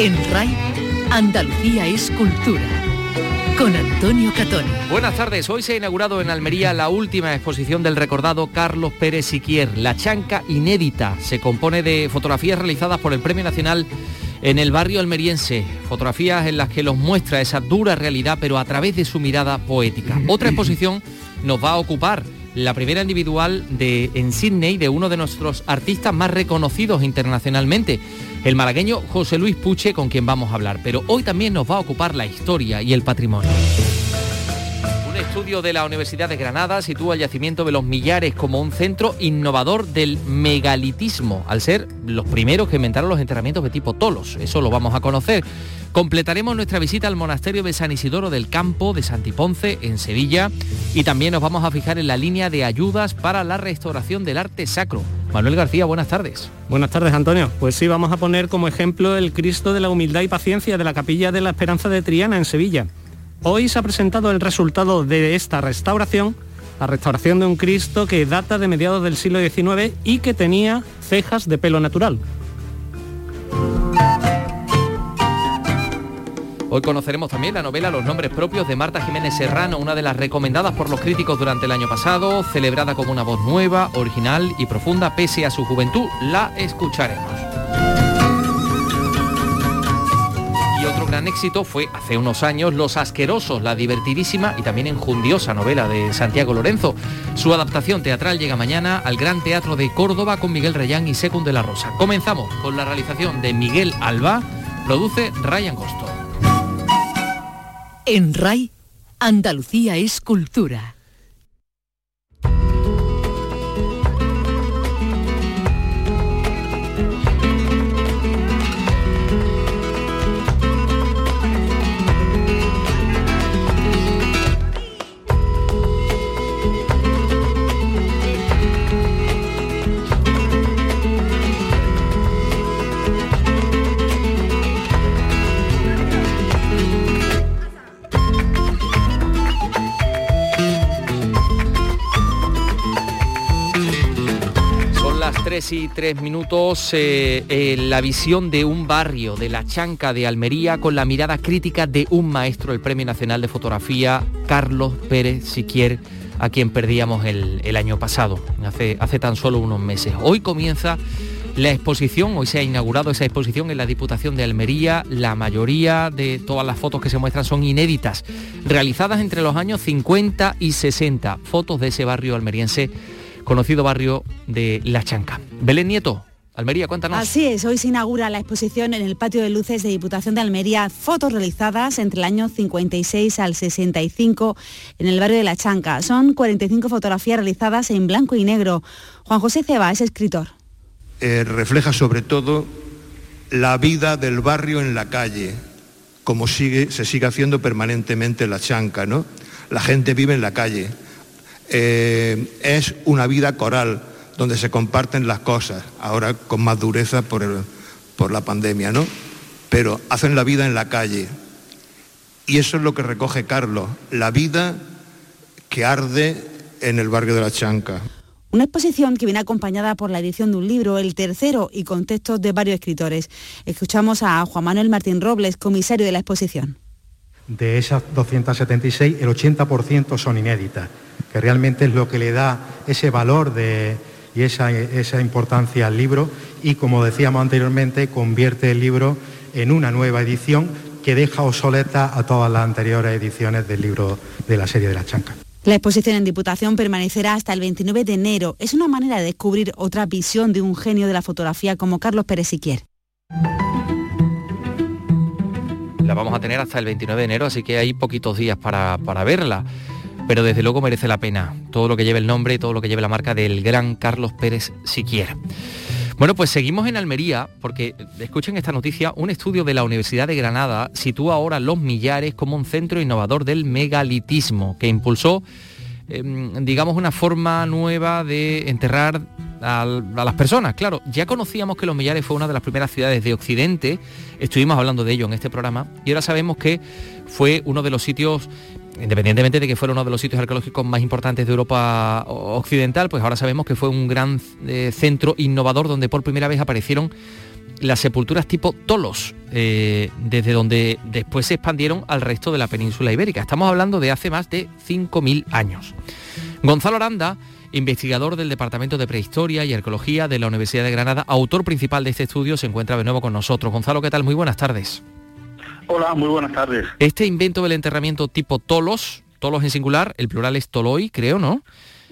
En RAI, Andalucía es cultura. Con Antonio Catón. Buenas tardes. Hoy se ha inaugurado en Almería la última exposición del recordado Carlos Pérez Siquier, La Chanca Inédita. Se compone de fotografías realizadas por el Premio Nacional en el barrio almeriense, fotografías en las que los muestra esa dura realidad, pero a través de su mirada poética. Otra exposición nos va a ocupar la primera individual de, en Sydney de uno de nuestros artistas más reconocidos internacionalmente, el malagueño José Luis Puche, con quien vamos a hablar. Pero hoy también nos va a ocupar la historia y el patrimonio. Un estudio de la Universidad de Granada sitúa el yacimiento de los Millares como un centro innovador del megalitismo, al ser los primeros que inventaron los enterramientos de tipo tolos. Eso lo vamos a conocer. Completaremos nuestra visita al monasterio de San Isidoro del Campo de Santiponce, en Sevilla, y también nos vamos a fijar en la línea de ayudas para la restauración del arte sacro. Manuel García, buenas tardes. Buenas tardes, Antonio. Pues sí, vamos a poner como ejemplo el Cristo de la Humildad y Paciencia de la Capilla de la Esperanza de Triana, en Sevilla. Hoy se ha presentado el resultado de esta restauración, la restauración de un Cristo que data de mediados del siglo XIX y que tenía cejas de pelo natural. Hoy conoceremos también la novela Los nombres propios de Marta Jiménez Serrano, una de las recomendadas por los críticos durante el año pasado, celebrada como una voz nueva, original y profunda pese a su juventud. La escucharemos. Y otro gran éxito fue hace unos años Los Asquerosos, la divertidísima y también enjundiosa novela de Santiago Lorenzo. Su adaptación teatral llega mañana al Gran Teatro de Córdoba con Miguel Reyán y Secund de la Rosa. Comenzamos con la realización de Miguel Alba, produce Ryan Gosto. En RAI, Andalucía es cultura. 3 y 3 minutos, eh, eh, la visión de un barrio, de la Chanca de Almería, con la mirada crítica de un maestro, el Premio Nacional de Fotografía, Carlos Pérez Siquier, a quien perdíamos el, año pasado, hace tan solo unos meses. Hoy comienza la exposición, hoy se ha inaugurado esa exposición en la Diputación de Almería, la mayoría de todas las fotos que se muestran son inéditas, realizadas entre los años 50 y 60, fotos de ese barrio almeriense, conocido barrio de La Chanca. Belén Nieto, Almería, cuéntanos. Así es, hoy se inaugura la exposición en el patio de luces de Diputación de Almería, fotos realizadas entre el año 56 al 65 en el barrio de La Chanca. Son 45 fotografías realizadas en blanco y negro. Juan José Ceba es escritor. eh, refleja sobre todo la vida del barrio en la calle, como sigue, se sigue haciendo permanentemente en la chanca, ¿no? La gente vive en la calle. Eh, es una vida coral, donde se comparten las cosas, ahora con más dureza por, por la pandemia, ¿no? Pero hacen la vida en la calle. Y eso es lo que recoge Carlos, la vida que arde en el barrio de la Chanca. Una exposición que viene acompañada por la edición de un libro, el tercero, y con textos de varios escritores. Escuchamos a Juan Manuel Martín Robles, comisario de la exposición. De esas 276, el 80% son inéditas, que realmente es lo que le da ese valor de- y esa, esa importancia al libro y, como decíamos anteriormente, convierte el libro en una nueva edición que deja obsoleta a todas las anteriores ediciones del libro de la serie de la chanca. La exposición en Diputación permanecerá hasta el 29 de enero. Es una manera de descubrir otra visión de un genio de la fotografía como Carlos Pérez Siquier. La vamos a tener hasta el 29 de enero, así que hay poquitos días para, para verla. Pero desde luego merece la pena todo lo que lleve el nombre todo lo que lleve la marca del gran Carlos Pérez Siquiera. Bueno, pues seguimos en Almería porque, escuchen esta noticia, un estudio de la Universidad de Granada sitúa ahora Los Millares como un centro innovador del megalitismo que impulsó, eh, digamos, una forma nueva de enterrar a, las personas. Claro, ya conocíamos que Los Millares fue una de las primeras ciudades de Occidente, estuvimos hablando de ello en este programa, y ahora sabemos que fue uno de los sitios independientemente de que fuera uno de los sitios arqueológicos más importantes de Europa occidental, pues ahora sabemos que fue un gran eh, centro innovador donde por primera vez aparecieron las sepulturas tipo tolos, eh, desde donde después se expandieron al resto de la península ibérica. Estamos hablando de hace más de 5.000 años. Gonzalo Aranda, investigador del Departamento de Prehistoria y Arqueología de la Universidad de Granada, autor principal de este estudio, se encuentra de nuevo con nosotros. Gonzalo, ¿qué tal? Muy buenas tardes. Hola, muy buenas tardes. Este invento del enterramiento tipo tolos, tolos en singular, el plural es toloi, creo, ¿no?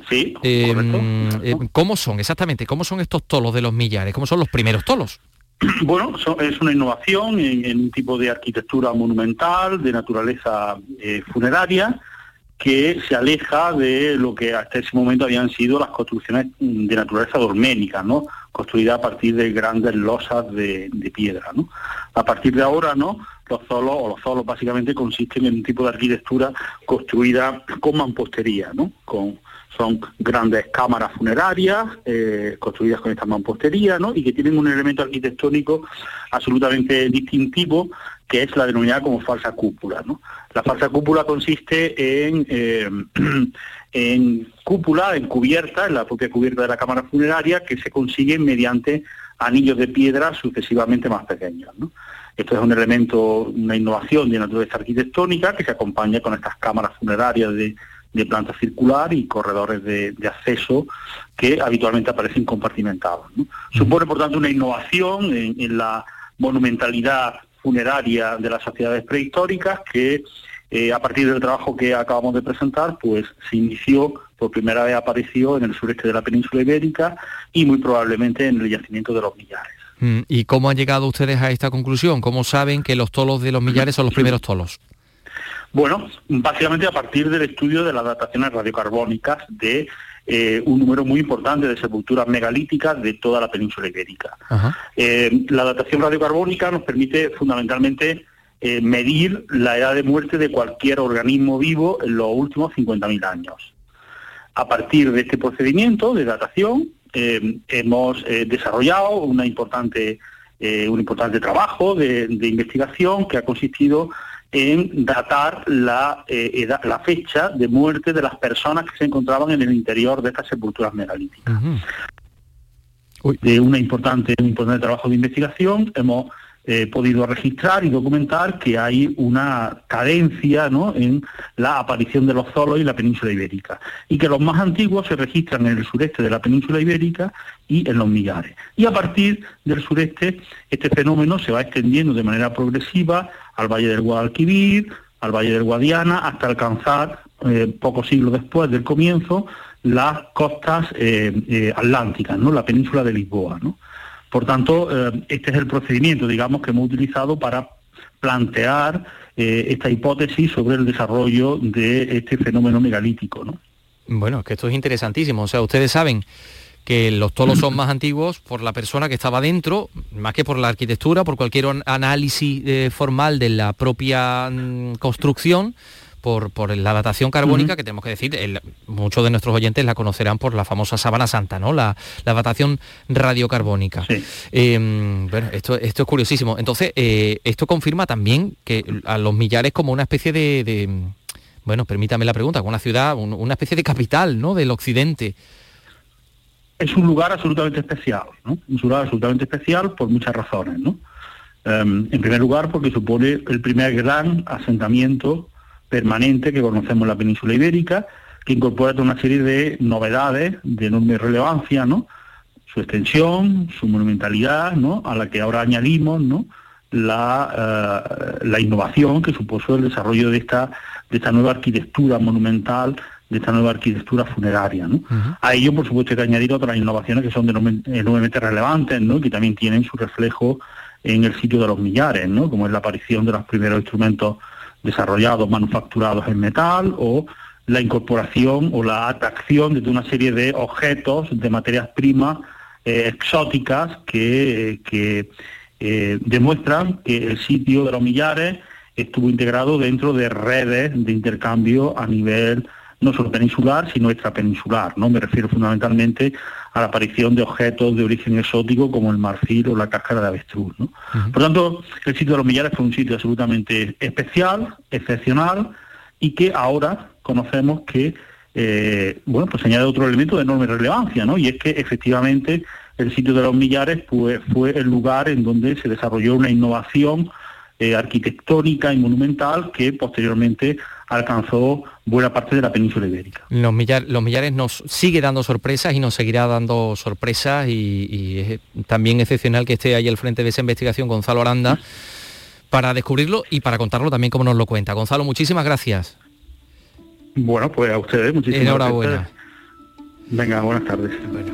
Sí, Eh, correcto. eh, ¿Cómo son exactamente? ¿Cómo son estos tolos de los millares? ¿Cómo son los primeros tolos? Bueno, so- es una innovación en, un tipo de arquitectura monumental, de naturaleza eh, funeraria, que se aleja de lo que hasta ese momento habían sido las construcciones mm, de naturaleza dolménica, ¿no? Construidas a partir de grandes losas de, de piedra, ¿no? A partir de ahora, ¿no? Los zolos, o los zolos básicamente consisten en un tipo de arquitectura construida con mampostería, ¿no? Con, son grandes cámaras funerarias eh, construidas con esta mampostería, ¿no? Y que tienen un elemento arquitectónico absolutamente distintivo, que es la denominada como falsa cúpula. La falsa cúpula consiste en, eh, en cúpula, en cubierta, en la propia cubierta de la cámara funeraria, que se consigue mediante anillos de piedra sucesivamente más pequeños. Esto es un elemento, una innovación de naturaleza arquitectónica que se acompaña con estas cámaras funerarias de, de planta circular y corredores de, de acceso que habitualmente aparecen compartimentados. ¿no? Supone, por tanto, una innovación en, en la monumentalidad funeraria de las sociedades prehistóricas que eh, a partir del trabajo que acabamos de presentar, pues se inició, por primera vez apareció en el sureste de la península ibérica y muy probablemente en el yacimiento de los millares. Mm, ¿Y cómo han llegado ustedes a esta conclusión? ¿Cómo saben que los tolos de los millares son los primeros tolos? Bueno, básicamente a partir del estudio de las dataciones radiocarbónicas de eh, un número muy importante de sepulturas megalíticas de toda la península ibérica. Eh, la datación radiocarbónica nos permite fundamentalmente eh, medir la edad de muerte de cualquier organismo vivo en los últimos 50.000 años. A partir de este procedimiento de datación, eh, hemos desarrollado una importante, un importante trabajo de, de investigación que ha consistido en datar la, eh, edad- la fecha de muerte de las personas que se encontraban en el interior de estas sepulturas megalíticas Ujú. de una importante, un importante trabajo de investigación, hemos eh, podido registrar y documentar que hay una cadencia en la aparición de los zolos en la península ibérica y que los más antiguos se registran en el sureste de la península ibérica y en los millares. Y a partir del sureste este fenómeno se va extendiendo de manera progresiva al Valle del Guadalquivir, al Valle del Guadiana, hasta alcanzar, eh, pocos siglos después del comienzo, las costas eh, eh, atlánticas, ¿no? la península de Lisboa. ¿no? Por tanto, eh, este es el procedimiento, digamos, que hemos utilizado para plantear eh, esta hipótesis sobre el desarrollo de este fenómeno megalítico. ¿no? Bueno, es que esto es interesantísimo. O sea, ustedes saben que los tolos son más antiguos por la persona que estaba dentro, más que por la arquitectura, por cualquier an- análisis eh, formal de la propia mm, construcción, por, por la datación carbónica, que tenemos que decir, el- muchos de nuestros oyentes la conocerán por la famosa sábana santa, ¿no? La, la datación radiocarbónica. Sí. Eh, bueno, esto, esto es curiosísimo. Entonces, eh, esto confirma también que a los millares como una especie de, de, bueno, permítame la pregunta, como una ciudad, un- una especie de capital, ¿no? Del occidente. es un lugar absolutamente especial, ¿no? Un lugar absolutamente especial por muchas razones, ¿no? Em, en primer lugar, porque supone el primer gran asentamiento permanente que conocemos en la península ibérica, que incorpora toda una serie de novedades de enorme relevancia, ¿no? Su extensión, su monumentalidad, ¿no? A la que ahora añadimos, ¿no? La, eh, la innovación que supuso el desarrollo de esta, de esta nueva arquitectura monumental, de esta nueva arquitectura funeraria, ¿no? A ello, por supuesto, hay que añadir otras innovaciones que son enorme- enormemente relevantes, ¿no? que también tienen su reflejo en el sitio de los millares, ¿no? como es la aparición de los primeros instrumentos desarrollados, manufacturados en metal, o la incorporación o la atracción de una serie de objetos, de materias primas eh, exóticas que, que eh, demuestran que el sitio de los millares estuvo integrado dentro de redes de intercambio a nivel no solo peninsular, sino extrapeninsular. ¿no? Me refiero fundamentalmente a la aparición de objetos de origen exótico como el marfil o la cáscara de avestruz. ¿no? Por tanto, el sitio de los millares fue un sitio absolutamente especial, excepcional, y que ahora conocemos que eh, bueno, pues añade otro elemento de enorme relevancia, ¿no? Y es que efectivamente el sitio de los millares pues, fue el lugar en donde se desarrolló una innovación eh, arquitectónica y monumental que posteriormente alcanzó buena parte de la península ibérica. Los, los millares nos sigue dando sorpresas y nos seguirá dando sorpresas y, es también excepcional que esté ahí al frente de esa investigación Gonzalo Aranda para descubrirlo y para contarlo también como nos lo cuenta. Gonzalo, muchísimas gracias. Bueno, pues a ustedes muchísimas Enhorabuena. Venga, buenas tardes. Bueno,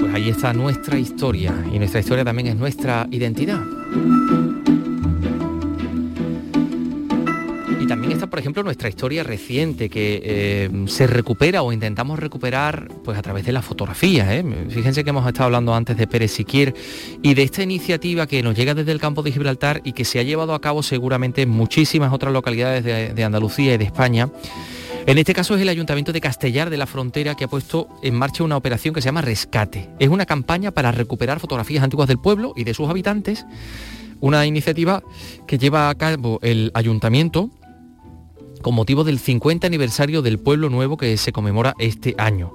pues ahí está nuestra historia y nuestra historia también es nuestra identidad. Y también está, por ejemplo, nuestra historia reciente que eh, se recupera o intentamos recuperar pues a través de la fotografía. ¿eh? Fíjense que hemos estado hablando antes de Pérez Siquier y de esta iniciativa que nos llega desde el campo de Gibraltar y que se ha llevado a cabo seguramente en muchísimas otras localidades de, Andalucía y de España. En este caso es el Ayuntamiento de Castellar de la Frontera que ha puesto en marcha una operación que se llama Rescate. Es una campaña para recuperar fotografías antiguas del pueblo y de sus habitantes. Una iniciativa que lleva a cabo el ayuntamiento con motivo del 50 aniversario del Pueblo Nuevo que se conmemora este año.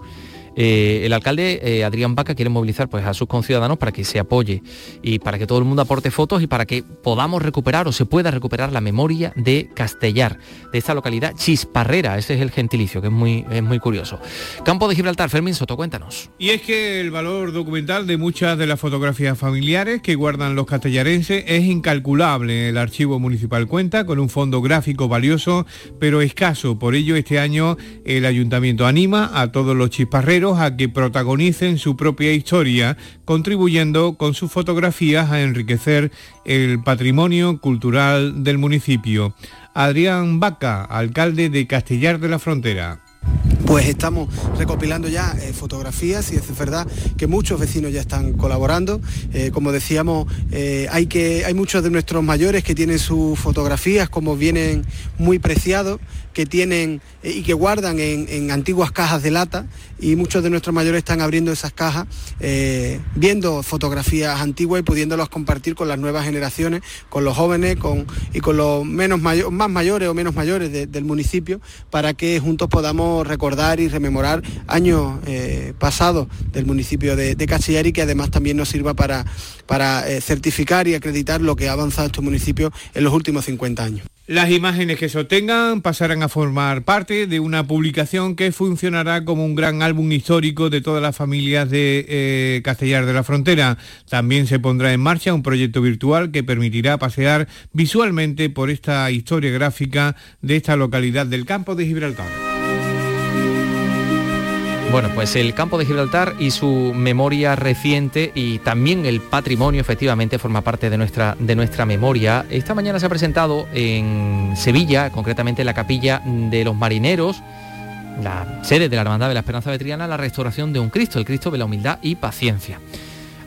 Eh, el alcalde eh, Adrián Vaca quiere movilizar pues, a sus conciudadanos para que se apoye y para que todo el mundo aporte fotos y para que podamos recuperar o se pueda recuperar la memoria de Castellar, de esta localidad chisparrera, ese es el gentilicio, que es muy, es muy curioso. Campo de Gibraltar, Fermín Soto, cuéntanos. Y es que el valor documental de muchas de las fotografías familiares que guardan los castellarenses es incalculable. El archivo municipal cuenta con un fondo gráfico valioso, pero escaso. Por ello, este año el ayuntamiento anima a todos los chisparreros a que protagonicen su propia historia, contribuyendo con sus fotografías a enriquecer el patrimonio cultural del municipio. Adrián Vaca, alcalde de Castellar de la Frontera. Pues estamos recopilando ya eh, fotografías y es verdad que muchos vecinos ya están colaborando. Eh, como decíamos, eh, hay, que, hay muchos de nuestros mayores que tienen sus fotografías como vienen muy preciados que tienen eh, y que guardan en, antiguas cajas de lata y muchos de nuestros mayores están abriendo esas cajas, eh, viendo fotografías antiguas y pudiéndolas compartir con las nuevas generaciones, con los jóvenes con, y con los menos más mayores o menos mayores del municipio, para que juntos podamos recordar y rememorar años eh, pasados del municipio de, de y que además también nos sirva para, para certificar y acreditar lo que ha avanzado este municipio en los últimos 50 años. Las imágenes que se obtengan pasarán a formar parte de una publicación que funcionará como un gran álbum histórico de todas las familias de eh, Castellar de la Frontera. También se pondrá en marcha un proyecto virtual que permitirá pasear visualmente por esta historia gráfica de esta localidad del campo de Gibraltar. Bueno, pues el campo de Gibraltar y su memoria reciente y también el patrimonio efectivamente forma parte de nuestra, de nuestra memoria. Esta mañana se ha presentado en Sevilla, concretamente en la capilla de los marineros, la sede de la Hermandad de la Esperanza Vetriana, la restauración de un Cristo, el Cristo de la humildad y paciencia.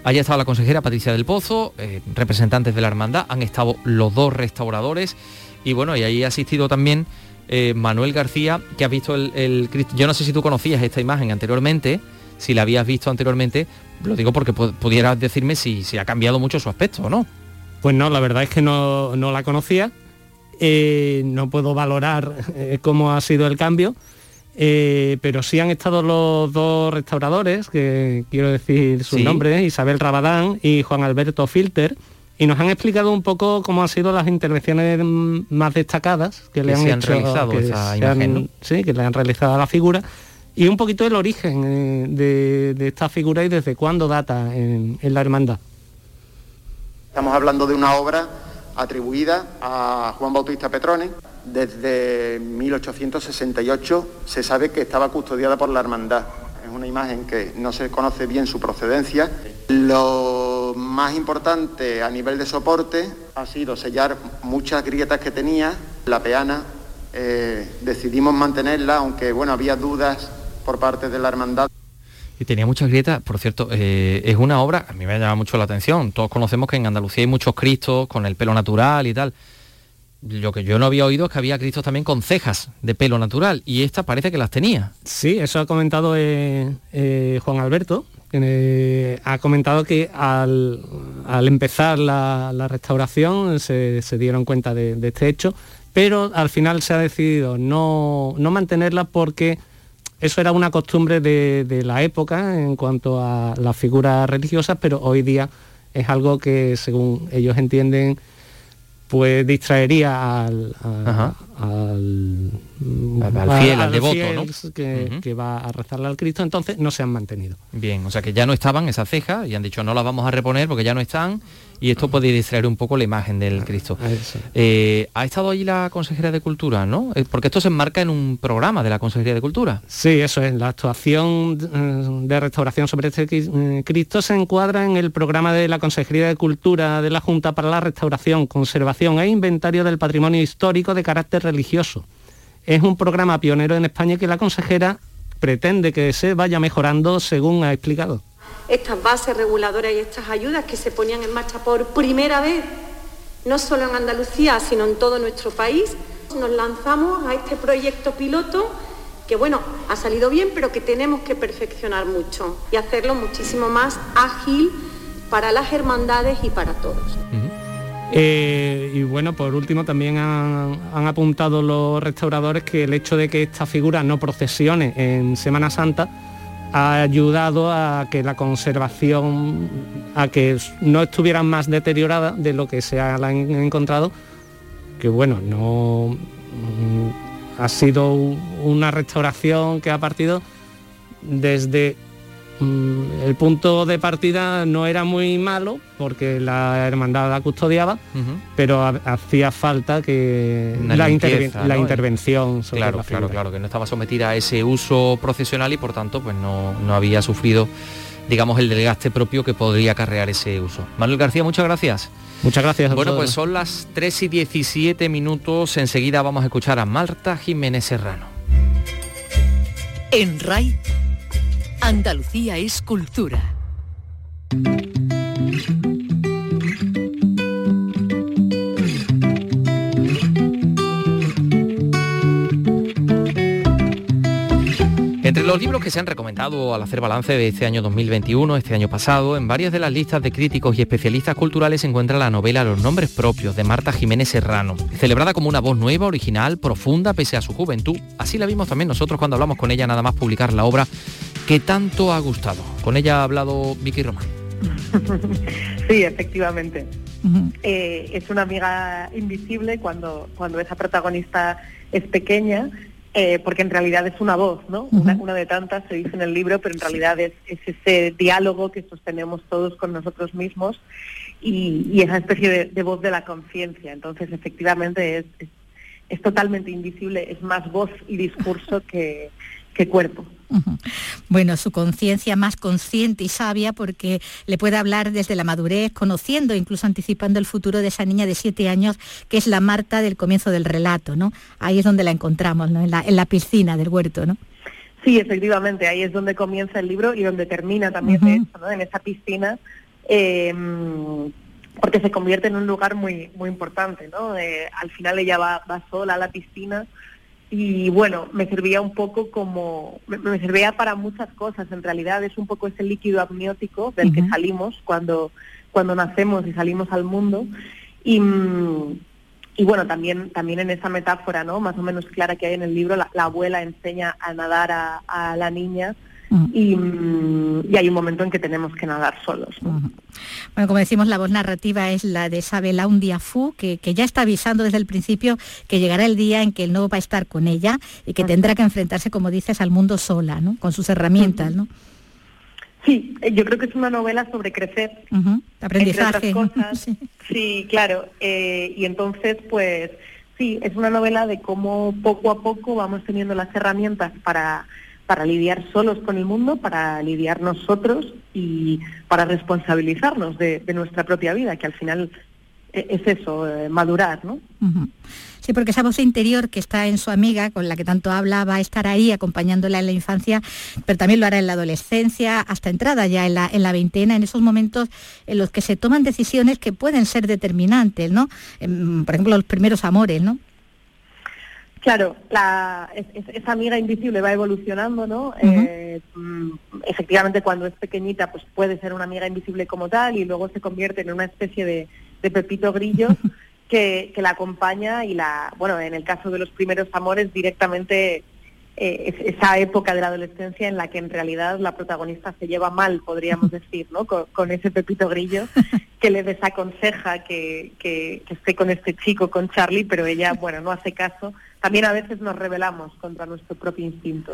Allá estado la consejera Patricia del Pozo, eh, representantes de la hermandad, han estado los dos restauradores y bueno, y ahí ha asistido también eh, Manuel García, que ha visto el, Cristo. Yo no sé si tú conocías esta imagen anteriormente, si la habías visto anteriormente, lo digo porque pudieras decirme si, ha cambiado mucho su aspecto o no. Pues no, la verdad es que no, la conocía. Eh, no puedo valorar eh, cómo ha sido el cambio, pero sí han estado los dos restauradores, que quiero decir sus nombres, Isabel Rabadán y Juan Alberto Filter, y nos han explicado un poco cómo han sido las intervenciones más destacadas que, le han, han realizado sí, que le han realizado a la figura y un poquito el origen eh, de, esta figura y desde cuándo data en, la hermandad. Estamos hablando de una obra atribuida a Juan Bautista Petrone. Desde 1868 se sabe que estaba custodiada por la hermandad. Una imagen que no se conoce bien su procedencia. Lo más importante a nivel de soporte ha sido sellar muchas grietas que tenía. La peana eh, decidimos mantenerla, aunque bueno, había dudas por parte de la hermandad. Y tenía muchas grietas, por cierto, eh, es una obra, a mí me llama mucho la atención. Todos conocemos que en Andalucía hay muchos cristos con el pelo natural y tal. Lo que yo no había oído es que había cristos también con cejas de pelo natural y esta parece que las tenía. Sí, eso ha comentado eh, Juan Alberto, ha comentado que al, empezar la, restauración se, dieron cuenta de, este hecho, pero al final se ha decidido no, mantenerla porque eso era una costumbre de, la época en cuanto a las figuras religiosas, pero hoy día es algo que, según ellos entienden, pues distraería al, al, fiel, al, devoto, ¿no? que, va a rezarle al Cristo, entonces no se han mantenido. Bien, o sea que ya no estaban esas cejas y han dicho no las vamos a reponer porque ya no están y esto puede distraer un poco la imagen del ah, Cristo. Eh, ha estado allí la Consejería de Cultura, ¿no? Eh, porque esto se enmarca en un programa de la Consejería de Cultura. Sí, eso es. La actuación eh, de restauración sobre este Cristo se encuadra en el programa de la Consejería de Cultura de la Junta para la Restauración, Conservación e Inventario del Patrimonio Histórico de carácter religioso. Es un programa pionero en España que la consejera pretende que se vaya mejorando según ha explicado estas bases reguladoras y estas ayudas que se ponían en marcha por primera vez, no solo en Andalucía, sino en todo nuestro país, nos lanzamos a este proyecto piloto que bueno, ha salido bien, pero que tenemos que perfeccionar mucho y hacerlo muchísimo más ágil para las hermandades y para todos. Eh, y bueno, por último también han, han, apuntado los restauradores que el hecho de que esta figura no procesione en Semana Santa ha ayudado a que la conservación, a que no estuvieran más deteriorada de lo que se ha encontrado, que bueno, no mm, ha sido una restauración que ha partido desde el punto de partida no era muy malo porque la hermandad la custodiaba, pero hacía falta que la, intervención sobre claro, claro, claro, que no estaba sometida a ese uso procesional y por tanto pues no, no había sufrido digamos el desgaste propio que podría acarrear ese uso. Manuel García, muchas gracias. Muchas gracias. bueno, pues son las 3 y 17 minutos. Enseguida vamos a escuchar a Marta Jiménez Serrano. En RAI Andalucía es cultura. Entre los libros que se han recomendado al hacer balance de este año 2021, este año pasado, en varias de las listas de críticos y especialistas culturales se encuentra la novela Los nombres propios de Marta Jiménez Serrano, celebrada como una voz nueva, original, profunda, pese a su juventud. Así la vimos también nosotros cuando hablamos con ella nada más publicar la obra que tanto ha gustado. Con ella ha hablado Vicky Román. sí, efectivamente. Eh, es una amiga invisible cuando, cuando esa protagonista es pequeña, eh, porque en realidad es una voz, ¿no? una, de tantas, se dice en el libro, pero en realidad es, ese diálogo que sostenemos todos con nosotros mismos y, esa especie de, voz de la conciencia. Entonces, efectivamente, es, es, totalmente invisible, es más voz y discurso que, que cuerpo. Bueno, su conciencia más consciente y sabia porque le puede hablar desde la madurez, conociendo, incluso anticipando el futuro de esa niña de siete años, que es la Marta del comienzo del relato, ¿no? Ahí es donde la encontramos, ¿no? En la, en la piscina del huerto, ¿no? Sí, efectivamente, ahí es donde comienza el libro y donde termina también, ¿no? En esa piscina. Em, porque se convierte en un lugar muy muy importante, ¿no? Eh, al final ella va, va sola a la piscina, y bueno, me servía un poco como, me, servía para muchas cosas, en realidad es un poco ese líquido amniótico del que salimos cuando, cuando nacemos y salimos al mundo. Y, y bueno, también, también en esa metáfora, ¿no? Más o menos clara que hay en el libro, la, abuela enseña a nadar a, a la niña Mm, y, hay un momento en que tenemos que nadar solos. Bueno, como decimos, la voz narrativa es la de Isabel Fu, que, que ya está avisando desde el principio que llegará el día en que él no va a estar con ella y que tendrá que enfrentarse, como dices, al mundo sola, ¿no? Con sus herramientas, ¿no? Sí, eh, yo creo que es una novela sobre crecer. Aprendizaje. sí. claro. Eh, y entonces, pues sí, es una novela de cómo poco a poco vamos teniendo las herramientas para para lidiar solos con el mundo, para lidiar nosotros y para responsabilizarnos de, nuestra propia vida, que al final e, es eso, eh, madurar, ¿no? Sí, porque esa voz interior que está en su amiga, con la que tanto habla, va a estar ahí acompañándola en la infancia, pero también lo hará en la adolescencia, hasta entrada ya en la, en la veintena, en esos momentos en los que se toman decisiones que pueden ser determinantes, ¿no? por ejemplo, los primeros amores, ¿no? Claro, la, esa amiga invisible va evolucionando, ¿no? Eh, mm, efectivamente, cuando es pequeñita, pues puede ser una amiga invisible como tal y luego se convierte en una especie de, pepito grillo que, la acompaña y la, bueno, en el caso de los primeros amores directamente eh, esa época de la adolescencia en la que en realidad la protagonista se lleva mal, podríamos decir, ¿no? Con, ese Pepito Grillo que le desaconseja que, que, que esté con este chico, con Charlie, pero ella, bueno, no hace caso también a veces nos rebelamos contra nuestro propio instinto.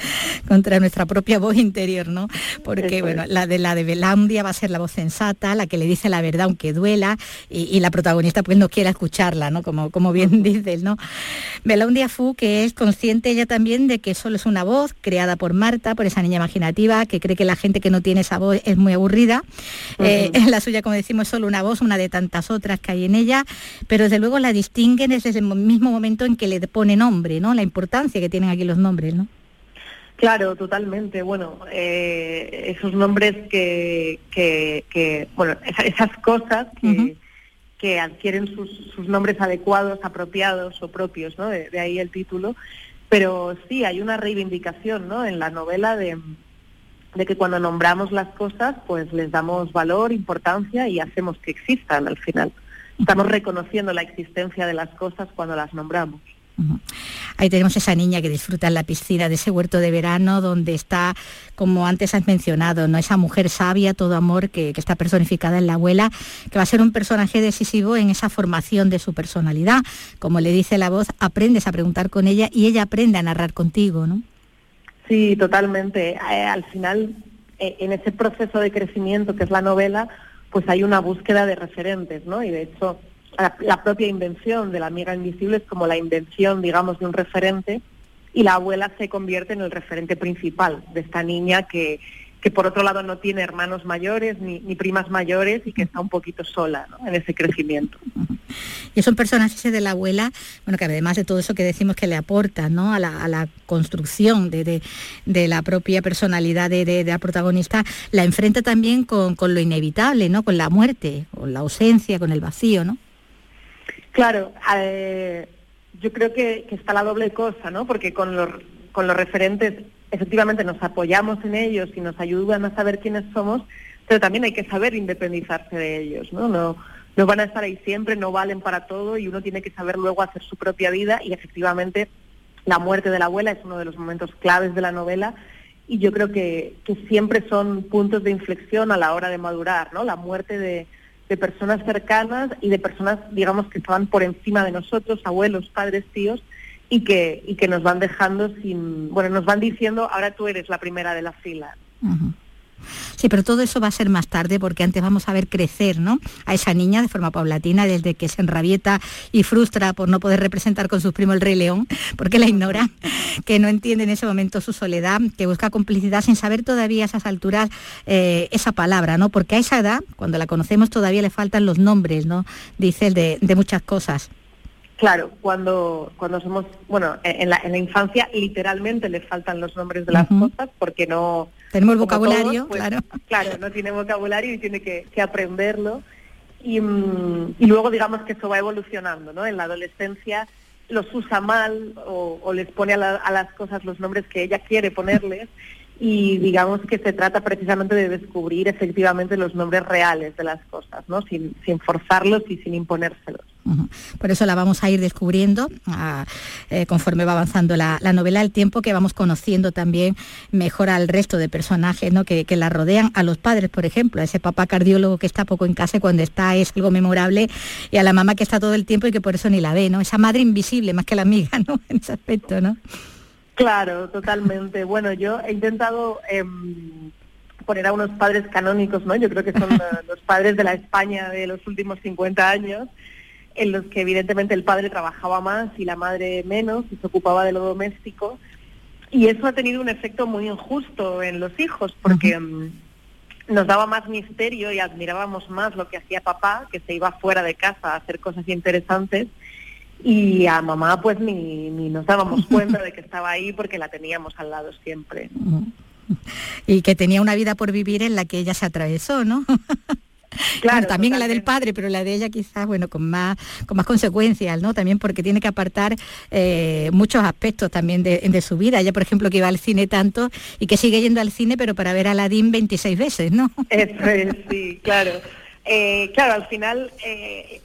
contra nuestra propia voz interior, ¿no? Porque, bueno, la de la de Belandia va a ser la voz sensata, la que le dice la verdad aunque duela, y, la protagonista pues no quiere escucharla, ¿no? Como, como bien dices, ¿no? Belandia Fu, que es consciente ella también de que solo es una voz creada por Marta, por esa niña imaginativa, que cree que la gente que no tiene esa voz es muy aburrida. Eh, la suya, como decimos, es solo una voz, una de tantas otras que hay en ella, pero desde luego la distinguen desde el mismo momento en que le pone nombre, ¿no? La importancia que tienen aquí los nombres, ¿no? Claro, totalmente. Bueno, eh, esos nombres que, que, bueno, esas, cosas que, que adquieren sus, sus, nombres adecuados, apropiados o propios, ¿no? De, ahí el título. Pero sí, hay una reivindicación, ¿no? En la novela de, de que cuando nombramos las cosas, pues les damos valor, importancia y hacemos que existan al final. Estamos reconociendo la existencia de las cosas cuando las nombramos. Ahí tenemos esa niña que disfruta en la piscina de ese huerto de verano donde está, como antes has mencionado, ¿no? esa mujer sabia, todo amor que, está personificada en la abuela, que va a ser un personaje decisivo en esa formación de su personalidad. Como le dice la voz, aprendes a preguntar con ella y ella aprende a narrar contigo, ¿no? Sí, totalmente. Eh, al final, eh, en ese proceso de crecimiento que es la novela, pues hay una búsqueda de referentes, ¿no? Y de hecho, la, propia invención de la amiga invisible es como la invención, digamos, de un referente y la abuela se convierte en el referente principal de esta niña que, que por otro lado no tiene hermanos mayores ni, primas mayores y que está un poquito sola en ese crecimiento. Y es un personaje de la abuela, bueno, que además de todo eso que decimos que le aporta ¿no? a, la, construcción de, la propia personalidad de, la protagonista, la enfrenta también con, con, lo inevitable, ¿no? con la muerte, con la ausencia, con el vacío, ¿no? Claro, eh, yo creo que, está la doble cosa, ¿no? Porque con los, con los referentes efectivamente nos apoyamos en ellos y nos ayudan a saber quiénes somos, pero también hay que saber independizarse de ellos, ¿no? No, no van a estar ahí siempre, no valen para todo y uno tiene que saber luego hacer su propia vida y efectivamente la muerte de la abuela es uno de los momentos claves de la novela y yo creo que, que siempre son puntos de inflexión a la hora de madurar, ¿no? La muerte de, de personas cercanas y de personas, digamos, que estaban por encima de nosotros, abuelos, padres, tíos, y que, y que nos van dejando sin, bueno, nos van diciendo, ahora tú eres la primera de la fila. Sí, pero todo eso va a ser más tarde porque antes vamos a ver crecer ¿no? a esa niña de forma paulatina desde que se enrabieta y frustra por no poder representar con sus primos el Rey León, porque la ignora, que no entiende en ese momento su soledad, que busca complicidad sin saber todavía a esas alturas eh, esa palabra, ¿no? Porque a esa edad, cuando la conocemos, todavía le faltan los nombres, ¿no? Dice de, de muchas cosas. Claro, cuando, cuando somos, bueno, en la, en la infancia literalmente le faltan los nombres de las cosas porque no... Tenemos el vocabulario, pues, claro. Claro, no tiene vocabulario y tiene que, aprenderlo. Y, mm, y, luego digamos que eso va evolucionando, ¿no? En la adolescencia los usa mal o, o les pone a, a, las cosas los nombres que ella quiere ponerles y digamos que se trata precisamente de descubrir efectivamente los nombres reales de las cosas, ¿no? sin, forzarlos y sin imponérselos. Por eso la vamos a ir descubriendo eh, conforme va avanzando la, novela, el tiempo que vamos conociendo también mejor al resto de personajes ¿no? que, la rodean, a los padres, por ejemplo, a ese papá cardiólogo que está poco en casa y cuando está es algo memorable, y a la mamá que está todo el tiempo y que por eso ni la ve, ¿no? Esa madre invisible más que la amiga, ¿no? En ese aspecto, ¿no? Claro, totalmente. Bueno, yo he intentado em, poner a unos padres canónicos, ¿no? Yo creo que son los padres de la España de los últimos 50 años, en los que evidentemente el padre trabajaba más y la madre menos y se ocupaba de lo doméstico. Y eso ha tenido un efecto muy injusto en los hijos, porque em, nos daba más misterio y admirábamos más lo que hacía papá, que se iba fuera de casa a hacer cosas interesantes, y a mamá pues ni, ni nos dábamos cuenta de que estaba ahí porque la teníamos al lado siempre. Y que tenía una vida por vivir en la que ella se atravesó, ¿no? Claro, también a la del padre, pero la de ella quizás, bueno, con más, con más consecuencias, ¿no? También porque tiene que apartar eh, muchos aspectos también de, su vida. Ella, por ejemplo, que iba al cine tanto y que sigue yendo al cine, pero para ver a Aladdin 26 veces, ¿no? Eso es, sí, claro. Eh, claro, al final eh,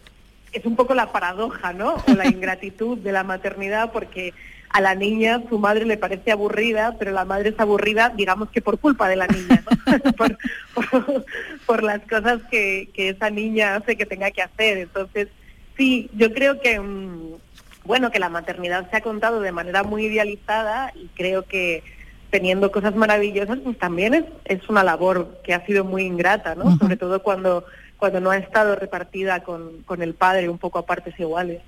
es un poco la paradoja, ¿no? O la ingratitud de la maternidad, porque a la niña su madre le parece aburrida, pero la madre es aburrida, digamos que por culpa de la niña, por, las cosas que, que esa niña hace que tenga que hacer. Entonces, sí, yo creo que, mm, bueno, que la maternidad se ha contado de manera muy idealizada y creo que teniendo cosas maravillosas, pues también es, es una labor que ha sido muy ingrata, ¿no? Sobre todo cuando cuando no ha estado repartida con, con el padre un poco a partes iguales.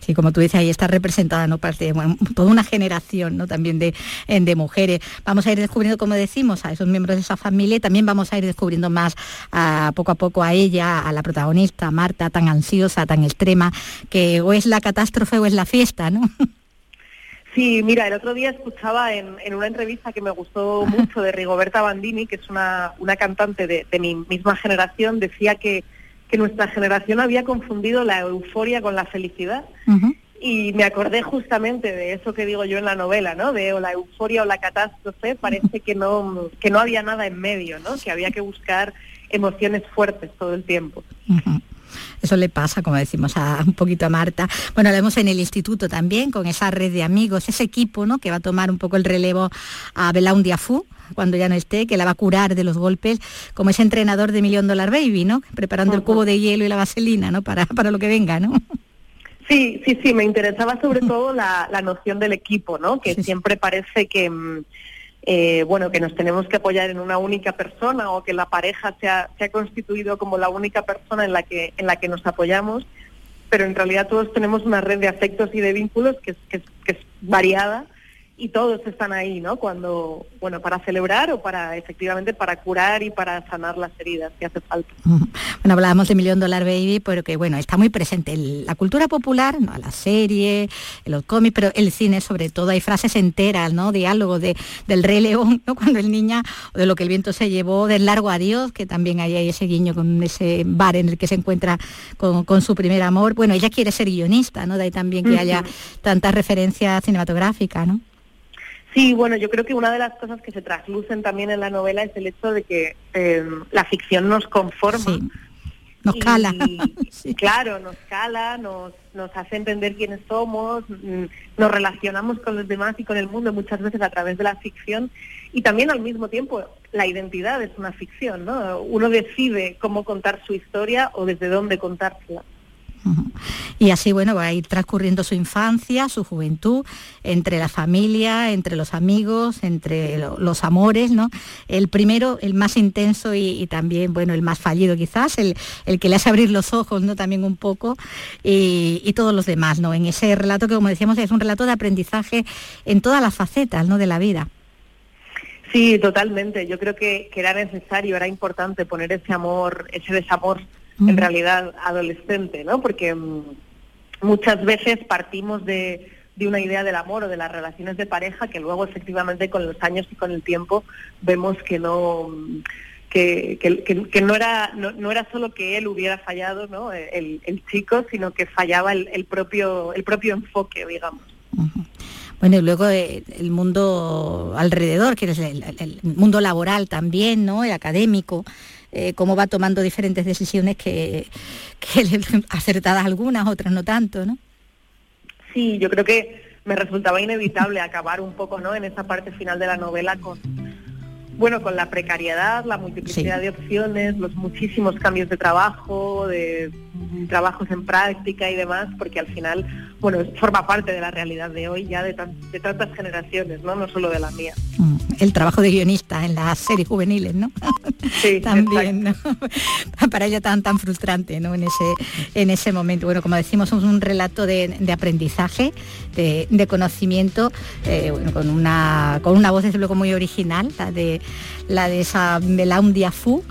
Sí, como tú dices, ahí está representada ¿no? Parte, toda una generación ¿no? también de, de mujeres. Vamos a ir descubriendo, como decimos, a esos miembros de esa familia y también vamos a ir descubriendo más a, poco a poco a ella, a la protagonista, Marta, tan ansiosa, tan extrema, que o es la catástrofe o es la fiesta, ¿no? Sí, mira, el otro día escuchaba en, una entrevista que me gustó mucho de Rigoberta Bandini, que es una, una cantante de, mi misma generación, decía que, que, nuestra generación había confundido la euforia con la felicidad. Y me acordé justamente de eso que digo yo en la novela, ¿no? De o la euforia o la catástrofe, parece que no, que no había nada en medio, ¿no? Que había que buscar emociones fuertes todo el tiempo. Eso le pasa, como decimos, a, un poquito a Marta. Bueno, lo vemos en el instituto también, con esa red de amigos, ese equipo ¿no? que va a tomar un poco el relevo a Belaundia Fu, cuando ya no esté, que la va a curar de los golpes, como ese entrenador de Million Dollar Baby, ¿no? Preparando el cubo de hielo y la vaselina, ¿no? Para, para lo que venga, ¿no? Sí, sí, sí, me interesaba sobre todo la, la noción del equipo, ¿no? Que siempre parece que, mm, eh, bueno, que nos tenemos que apoyar en una única persona o que la pareja se ha, se ha constituido como la única persona en la que, en la que nos apoyamos, pero en realidad todos tenemos una red de afectos y de vínculos que que que es variada y todos están ahí, ¿no? Cuando, bueno, para celebrar o para, efectivamente, para curar y para sanar las heridas que hace falta. Bueno, hablábamos de Million Dollar Baby, pero que, bueno, está muy presente la cultura popular, ¿no? La serie, los cómics, pero el cine sobre todo, hay frases enteras, ¿no? Diálogo de, del Rey León, ¿no? Cuando el niña, o de lo que el viento se llevó, del Largo Adiós, que también hay ese guiño con ese bar en el que se encuentra con, su primer amor. Bueno, ella quiere ser guionista, ¿no? De ahí también que haya tantas referencias cinematográficas, ¿no? Sí, bueno, yo creo que una de las cosas que se traslucen también en la novela es el hecho de que em, la ficción nos conforma. Nos cala. Claro, nos cala, nos, nos hace entender quiénes somos, mm, nos relacionamos con los demás y con el mundo muchas veces a través de la ficción y también al mismo tiempo la identidad es una ficción, ¿no? Uno decide cómo contar su historia o desde dónde contársela. Y así, bueno, va a ir transcurriendo su infancia, su juventud, entre la familia, entre los amigos, entre los amores, ¿no? El primero, el más intenso y, también, bueno, el más fallido quizás, el, que le hace abrir los ojos, ¿no? También un poco, y, todos los demás, ¿no? En ese relato que, como decíamos, es un relato de aprendizaje en todas las facetas, ¿no? De la vida. Sí, totalmente. Yo creo que era necesario, era importante poner ese amor, ese desamor en realidad adolescente, ¿no? Porque mm, muchas veces partimos de, de, una idea del amor o de las relaciones de pareja que luego efectivamente con los años y con el tiempo vemos que no que, que, no era no, era solo que él hubiera fallado, ¿no? El, el chico, sino que fallaba el, el, propio el propio enfoque, digamos. Bueno, y luego eh, el mundo alrededor, que es el, el, mundo laboral también, ¿no? El académico, eh, cómo va tomando diferentes decisiones que, que acertadas algunas, otras no tanto, ¿no? Sí, yo creo que me resultaba inevitable acabar un poco, ¿no? En esa parte final de la novela con, bueno, con la precariedad, la multiplicidad de opciones, los muchísimos cambios de trabajo, de trabajos en práctica y demás, porque al final, bueno, forma parte de la realidad de hoy ya de, de tantas generaciones, ¿no? No solo de la mía. Mm, el trabajo de guionista en las series juveniles, ¿no? Sí, también, Para ella tan tan frustrante, ¿no? En ese, en ese momento. Bueno, como decimos, es un relato de, aprendizaje, de, conocimiento, eh, con, una, con una voz desde luego muy original, la de la de esa Melaundia Fu,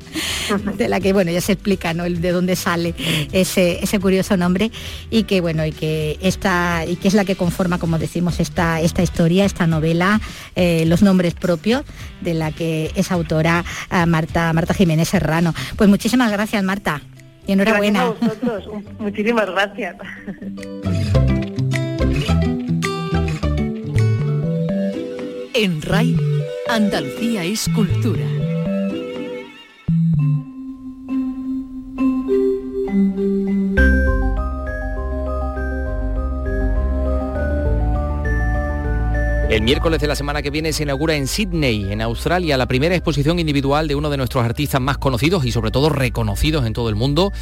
de la que bueno ya se explica ¿no? de dónde sale ese, ese curioso nombre y que bueno y que esta y que es la que conforma como decimos esta esta historia esta novela eh, los nombres propios de la que es autora eh, Marta Marta Jiménez Serrano. Pues muchísimas gracias Marta. Y enhorabuena. Muchísimas gracias en RAI Andalucía es cultura. Miércoles de la semana que viene se inaugura en Sydney, en Australia, la primera exposición individual de uno de nuestros artistas más conocidos y sobre todo reconocidos en todo el mundo,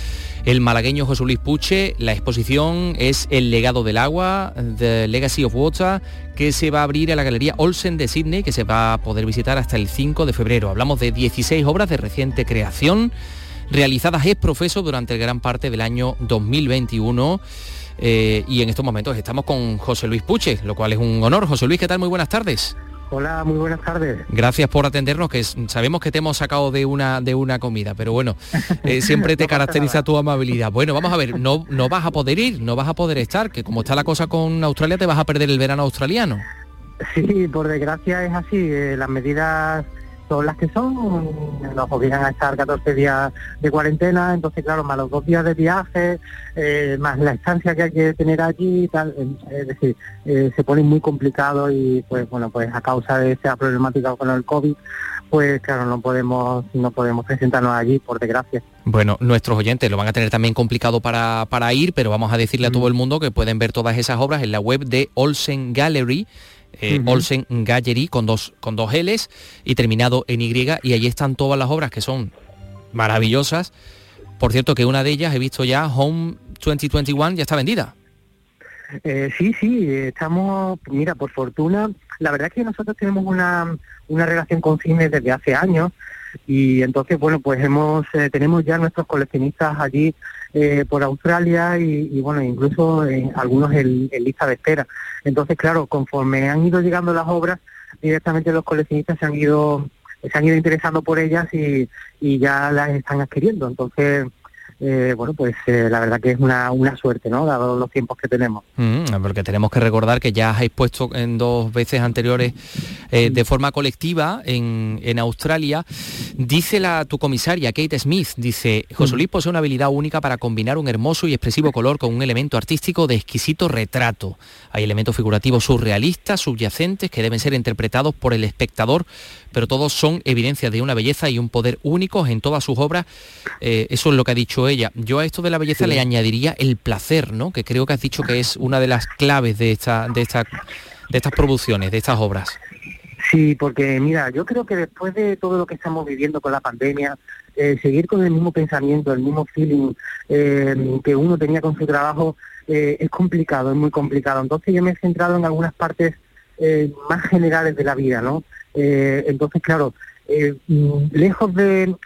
el malagueño José Luis Puche. La exposición es El legado del agua, The Legacy of Water, que se va a abrir en la Galería Olsen de Sydney, que se va a poder visitar hasta el 5 de febrero. Hablamos de 16 obras de reciente creación realizadas ex profeso durante gran parte del año 2021. Eh, y en estos momentos estamos con José Luis Puche, lo cual es un honor. José Luis, ¿qué tal? Muy buenas tardes. Hola, muy buenas tardes. Gracias por atendernos, que sabemos que te hemos sacado de una, de una comida, pero bueno, eh, siempre te caracteriza tu amabilidad. Bueno, vamos a ver, no, no vas a poder ir, no vas a poder estar, que como está la cosa con Australia, te vas a perder el verano australiano. Sí, por desgracia es así, eh, las medidas son las que son, nos obligan a estar 14 días de cuarentena, entonces claro, más los dos días de viaje, eh, más la estancia que hay que tener allí, tal, es decir, eh, se pone muy complicado y pues bueno, pues a causa de esa problemática con el COVID, pues claro, no podemos, no podemos presentarnos allí, por desgracia. Bueno, nuestros oyentes lo van a tener también complicado para, para ir, pero vamos a decirle a todo el mundo que pueden ver todas esas obras en la web de Olsen Gallery, eh, Olsen Gallery con dos, con dos L's y terminado en Y y allí están todas las obras que son maravillosas. Por cierto que una de ellas he visto ya Home 2021 ya está vendida. Eh, sí, sí, estamos, mira, por fortuna, la verdad es que nosotros tenemos una, una relación con cine desde hace años y entonces, bueno, pues hemos eh, tenemos ya nuestros coleccionistas allí eh, por Australia y, bueno, incluso eh, algunos en, lista de espera. Entonces, claro, conforme han ido llegando las obras, directamente los coleccionistas se han ido se han ido interesando por ellas y, y ya las están adquiriendo. Entonces, eh, bueno, pues eh, la verdad que es una, una suerte, ¿no? Dado los tiempos que tenemos. Mm, porque tenemos que recordar que ya has expuesto en dos veces anteriores eh, de forma colectiva en, en, Australia. Dice la, tu comisaria, Kate Smith, dice, José Luis posee una habilidad única para combinar un hermoso y expresivo color con un elemento artístico de exquisito retrato. Hay elementos figurativos surrealistas, subyacentes, que deben ser interpretados por el espectador pero todos son evidencias de una belleza y un poder únicos en todas sus obras. Eh, eso es lo que ha dicho ella. Yo a esto de la belleza le añadiría el placer, ¿no? Que creo que has dicho que es una de las claves de esta, de esta, de estas producciones, de estas obras. Sí, porque mira, yo creo que después de todo lo que estamos viviendo con la pandemia, eh, seguir con el mismo pensamiento, el mismo feeling eh, que uno tenía con su trabajo, es complicado, es muy complicado. Entonces yo me he centrado en algunas partes más generales de la vida, ¿no? Eh, entonces, claro, eh, mm, lejos de,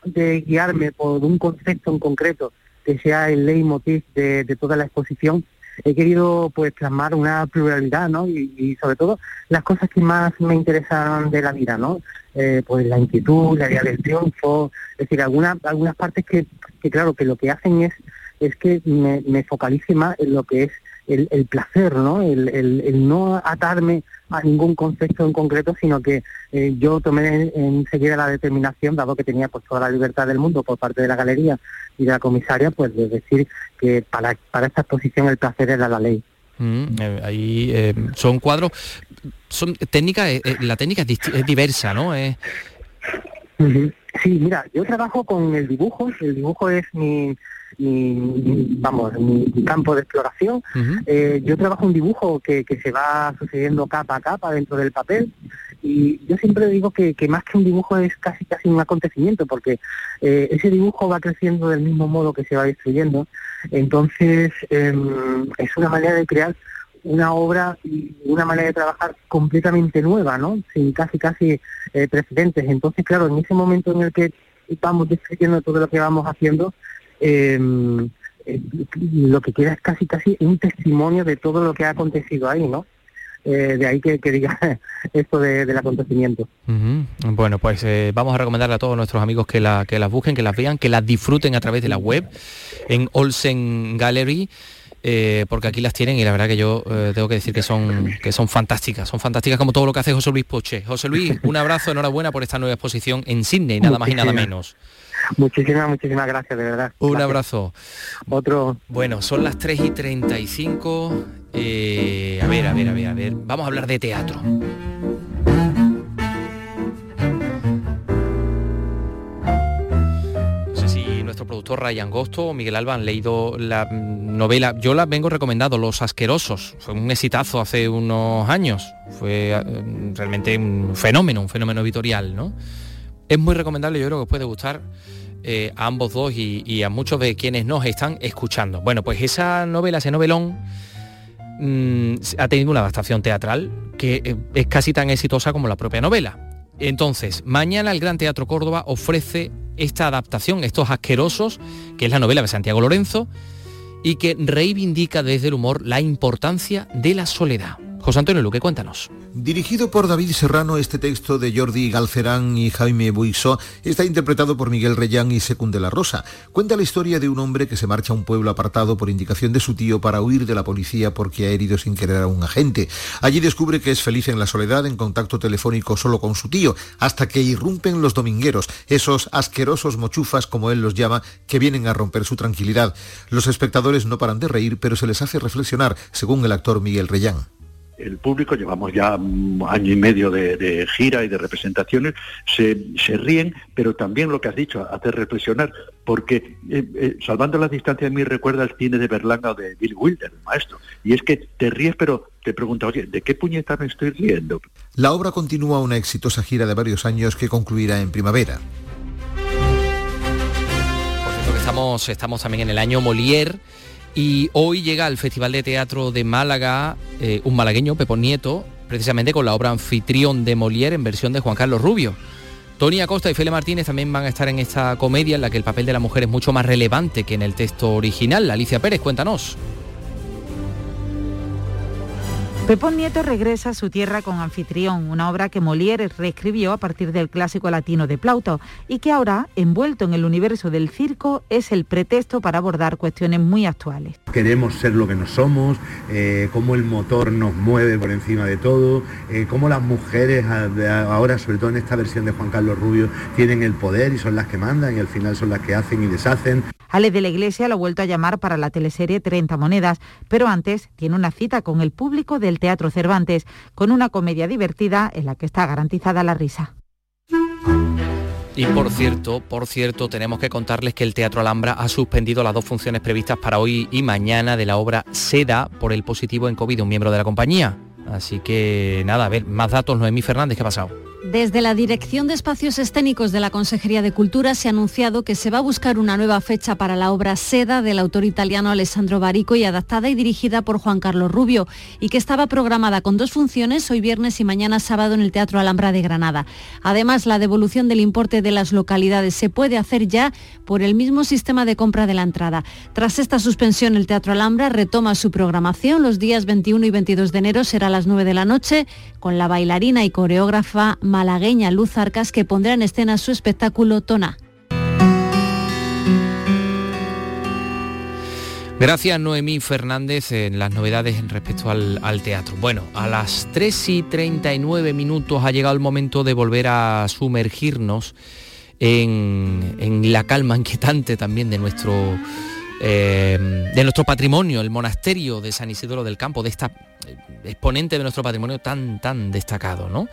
guiarme por un concepto en concreto que sea el leitmotiv de, de toda la exposición, he querido pues plasmar una pluralidad, ¿no? Y, sobre todo las cosas que más me interesan de la vida, ¿no? Eh, pues la inquietud, la idea del triunfo, es decir, algunas algunas partes que, que claro, que lo que hacen es es que me, me focalice más en lo que es el, placer, ¿no? El, no atarme a ningún concepto en concreto, sino que eh, yo tomé enseguida la determinación, dado que tenía pues toda la libertad del mundo por parte de la galería y de la comisaria, pues de decir que para, para esta exposición el placer era la ley. Mm, eh, ahí eh, son cuadros, son técnicas, la técnica es, diversa, ¿no? Sí, mira, yo trabajo con el dibujo, el dibujo es mi, mi, vamos, mi, campo de exploración. Eh, yo trabajo un dibujo que, que se va sucediendo capa a capa dentro del papel y yo siempre digo que, que, más que un dibujo es casi casi un acontecimiento porque eh, ese dibujo va creciendo del mismo modo que se va destruyendo. Entonces em, es una manera de crear una obra y una manera de trabajar completamente nueva no sin casi casi eh, precedentes. Entonces claro en ese momento en el que vamos destruyendo todo lo que vamos haciendo Em, eh, lo que queda es casi casi un testimonio de todo lo que ha acontecido ahí, ¿no? Eh, de ahí que, diga esto del acontecimiento. Bueno, pues eh, vamos a recomendarle a todos nuestros amigos que, la, que las busquen, que las vean, que las disfruten a través de la web en Olsen Gallery. porque aquí las tienen y la verdad que yo tengo que decir que son, que son fantásticas, son fantásticas como todo lo que hace José Luis Poche. José Luis, un abrazo, enhorabuena por esta nueva exposición en Sydney, nada más y nada menos. Muchísimas, muchísimas gracias, de verdad. Un abrazo. Otro. Bueno, son las 3 y 35. Eh, a ver, a ver, a ver, a ver. Vamos a hablar de teatro. nuestro productor Ryan Gosto o Miguel Alba han leído la novela. Yo la vengo recomendando, Los Asquerosos. Fue un exitazo hace unos años. Fue eh, realmente un fenómeno, un fenómeno editorial, ¿no? Es muy recomendable, yo creo que puede gustar eh, a ambos dos y, a muchos de quienes nos están escuchando. Bueno, pues esa novela, ese novelón, mm, ha tenido una adaptación teatral que eh, es casi tan exitosa como la propia novela. Entonces, mañana el Gran Teatro Córdoba ofrece esta adaptación, estos asquerosos, que es la novela de Santiago Lorenzo, y que reivindica desde el humor la importancia de la soledad. José Antonio Luque, cuéntanos. Dirigido por David Serrano, este texto de Jordi Galcerán y Jaime Buixó está interpretado por Miguel Reyán y Secund de la Rosa. Cuenta la historia de un hombre que se marcha a un pueblo apartado por indicación de su tío para huir de la policía porque ha herido sin querer a un agente. Allí descubre que es feliz en la soledad, en contacto telefónico solo con su tío, hasta que irrumpen los domingueros, esos asquerosos mochufas, como él los llama, que vienen a romper su tranquilidad. Los espectadores no paran de reír, pero se les hace reflexionar, según el actor Miguel Reyán el público, llevamos ya un año y medio de, gira y de representaciones, se, ríen, pero también lo que has dicho, hace reflexionar, porque eh, eh, salvando la distancia a mí recuerda el cine de Berlanga o de Bill Wilder, el maestro, y es que te ríes pero te preguntas, oye, ¿de qué puñeta me estoy riendo? La obra continúa una exitosa gira de varios años que concluirá en primavera. Por estamos, estamos también en el año Molière, y hoy llega al Festival de Teatro de Málaga eh, un malagueño, Pepón Nieto, precisamente con la obra Anfitrión de Molière en versión de Juan Carlos Rubio. Tony Acosta y Fele Martínez también van a estar en esta comedia en la que el papel de la mujer es mucho más relevante que en el texto original. Alicia Pérez, cuéntanos. Pepón Nieto regresa a su tierra con Anfitrión, una obra que Molière reescribió a partir del clásico latino de Plauto y que ahora, envuelto en el universo del circo, es el pretexto para abordar cuestiones muy actuales. Queremos ser lo que no somos, eh, cómo el motor nos mueve por encima de todo, eh, cómo las mujeres ahora, sobre todo en esta versión de Juan Carlos Rubio, tienen el poder y son las que mandan y al final son las que hacen y deshacen. Ale de la Iglesia lo ha vuelto a llamar para la teleserie 30 monedas, pero antes tiene una cita con el público del Teatro Cervantes, con una comedia divertida en la que está garantizada la risa. Y por cierto, por cierto, tenemos que contarles que el Teatro Alhambra ha suspendido las dos funciones previstas para hoy y mañana de la obra Seda por el positivo en COVID, un miembro de la compañía. Así que nada, a ver, más datos, Noemí Fernández, ¿qué ha pasado? Desde la Dirección de Espacios Escénicos de la Consejería de Cultura se ha anunciado que se va a buscar una nueva fecha para la obra Seda del autor italiano Alessandro Barico y adaptada y dirigida por Juan Carlos Rubio y que estaba programada con dos funciones hoy viernes y mañana sábado en el Teatro Alhambra de Granada. Además, la devolución del importe de las localidades se puede hacer ya por el mismo sistema de compra de la entrada. Tras esta suspensión, el Teatro Alhambra retoma su programación. Los días 21 y 22 de enero será a las 9 de la noche con la bailarina y coreógrafa malagueña Luz Arcas que pondrá en escena su espectáculo Tona. Gracias Noemí Fernández en las novedades respecto al, teatro. Bueno, a las 3 y 39 minutos ha llegado el momento de volver a sumergirnos en, en la calma inquietante también de nuestro eh, de nuestro patrimonio, el monasterio de San Isidro del Campo, de esta eh, exponente de nuestro patrimonio tan, tan destacado. ¿no?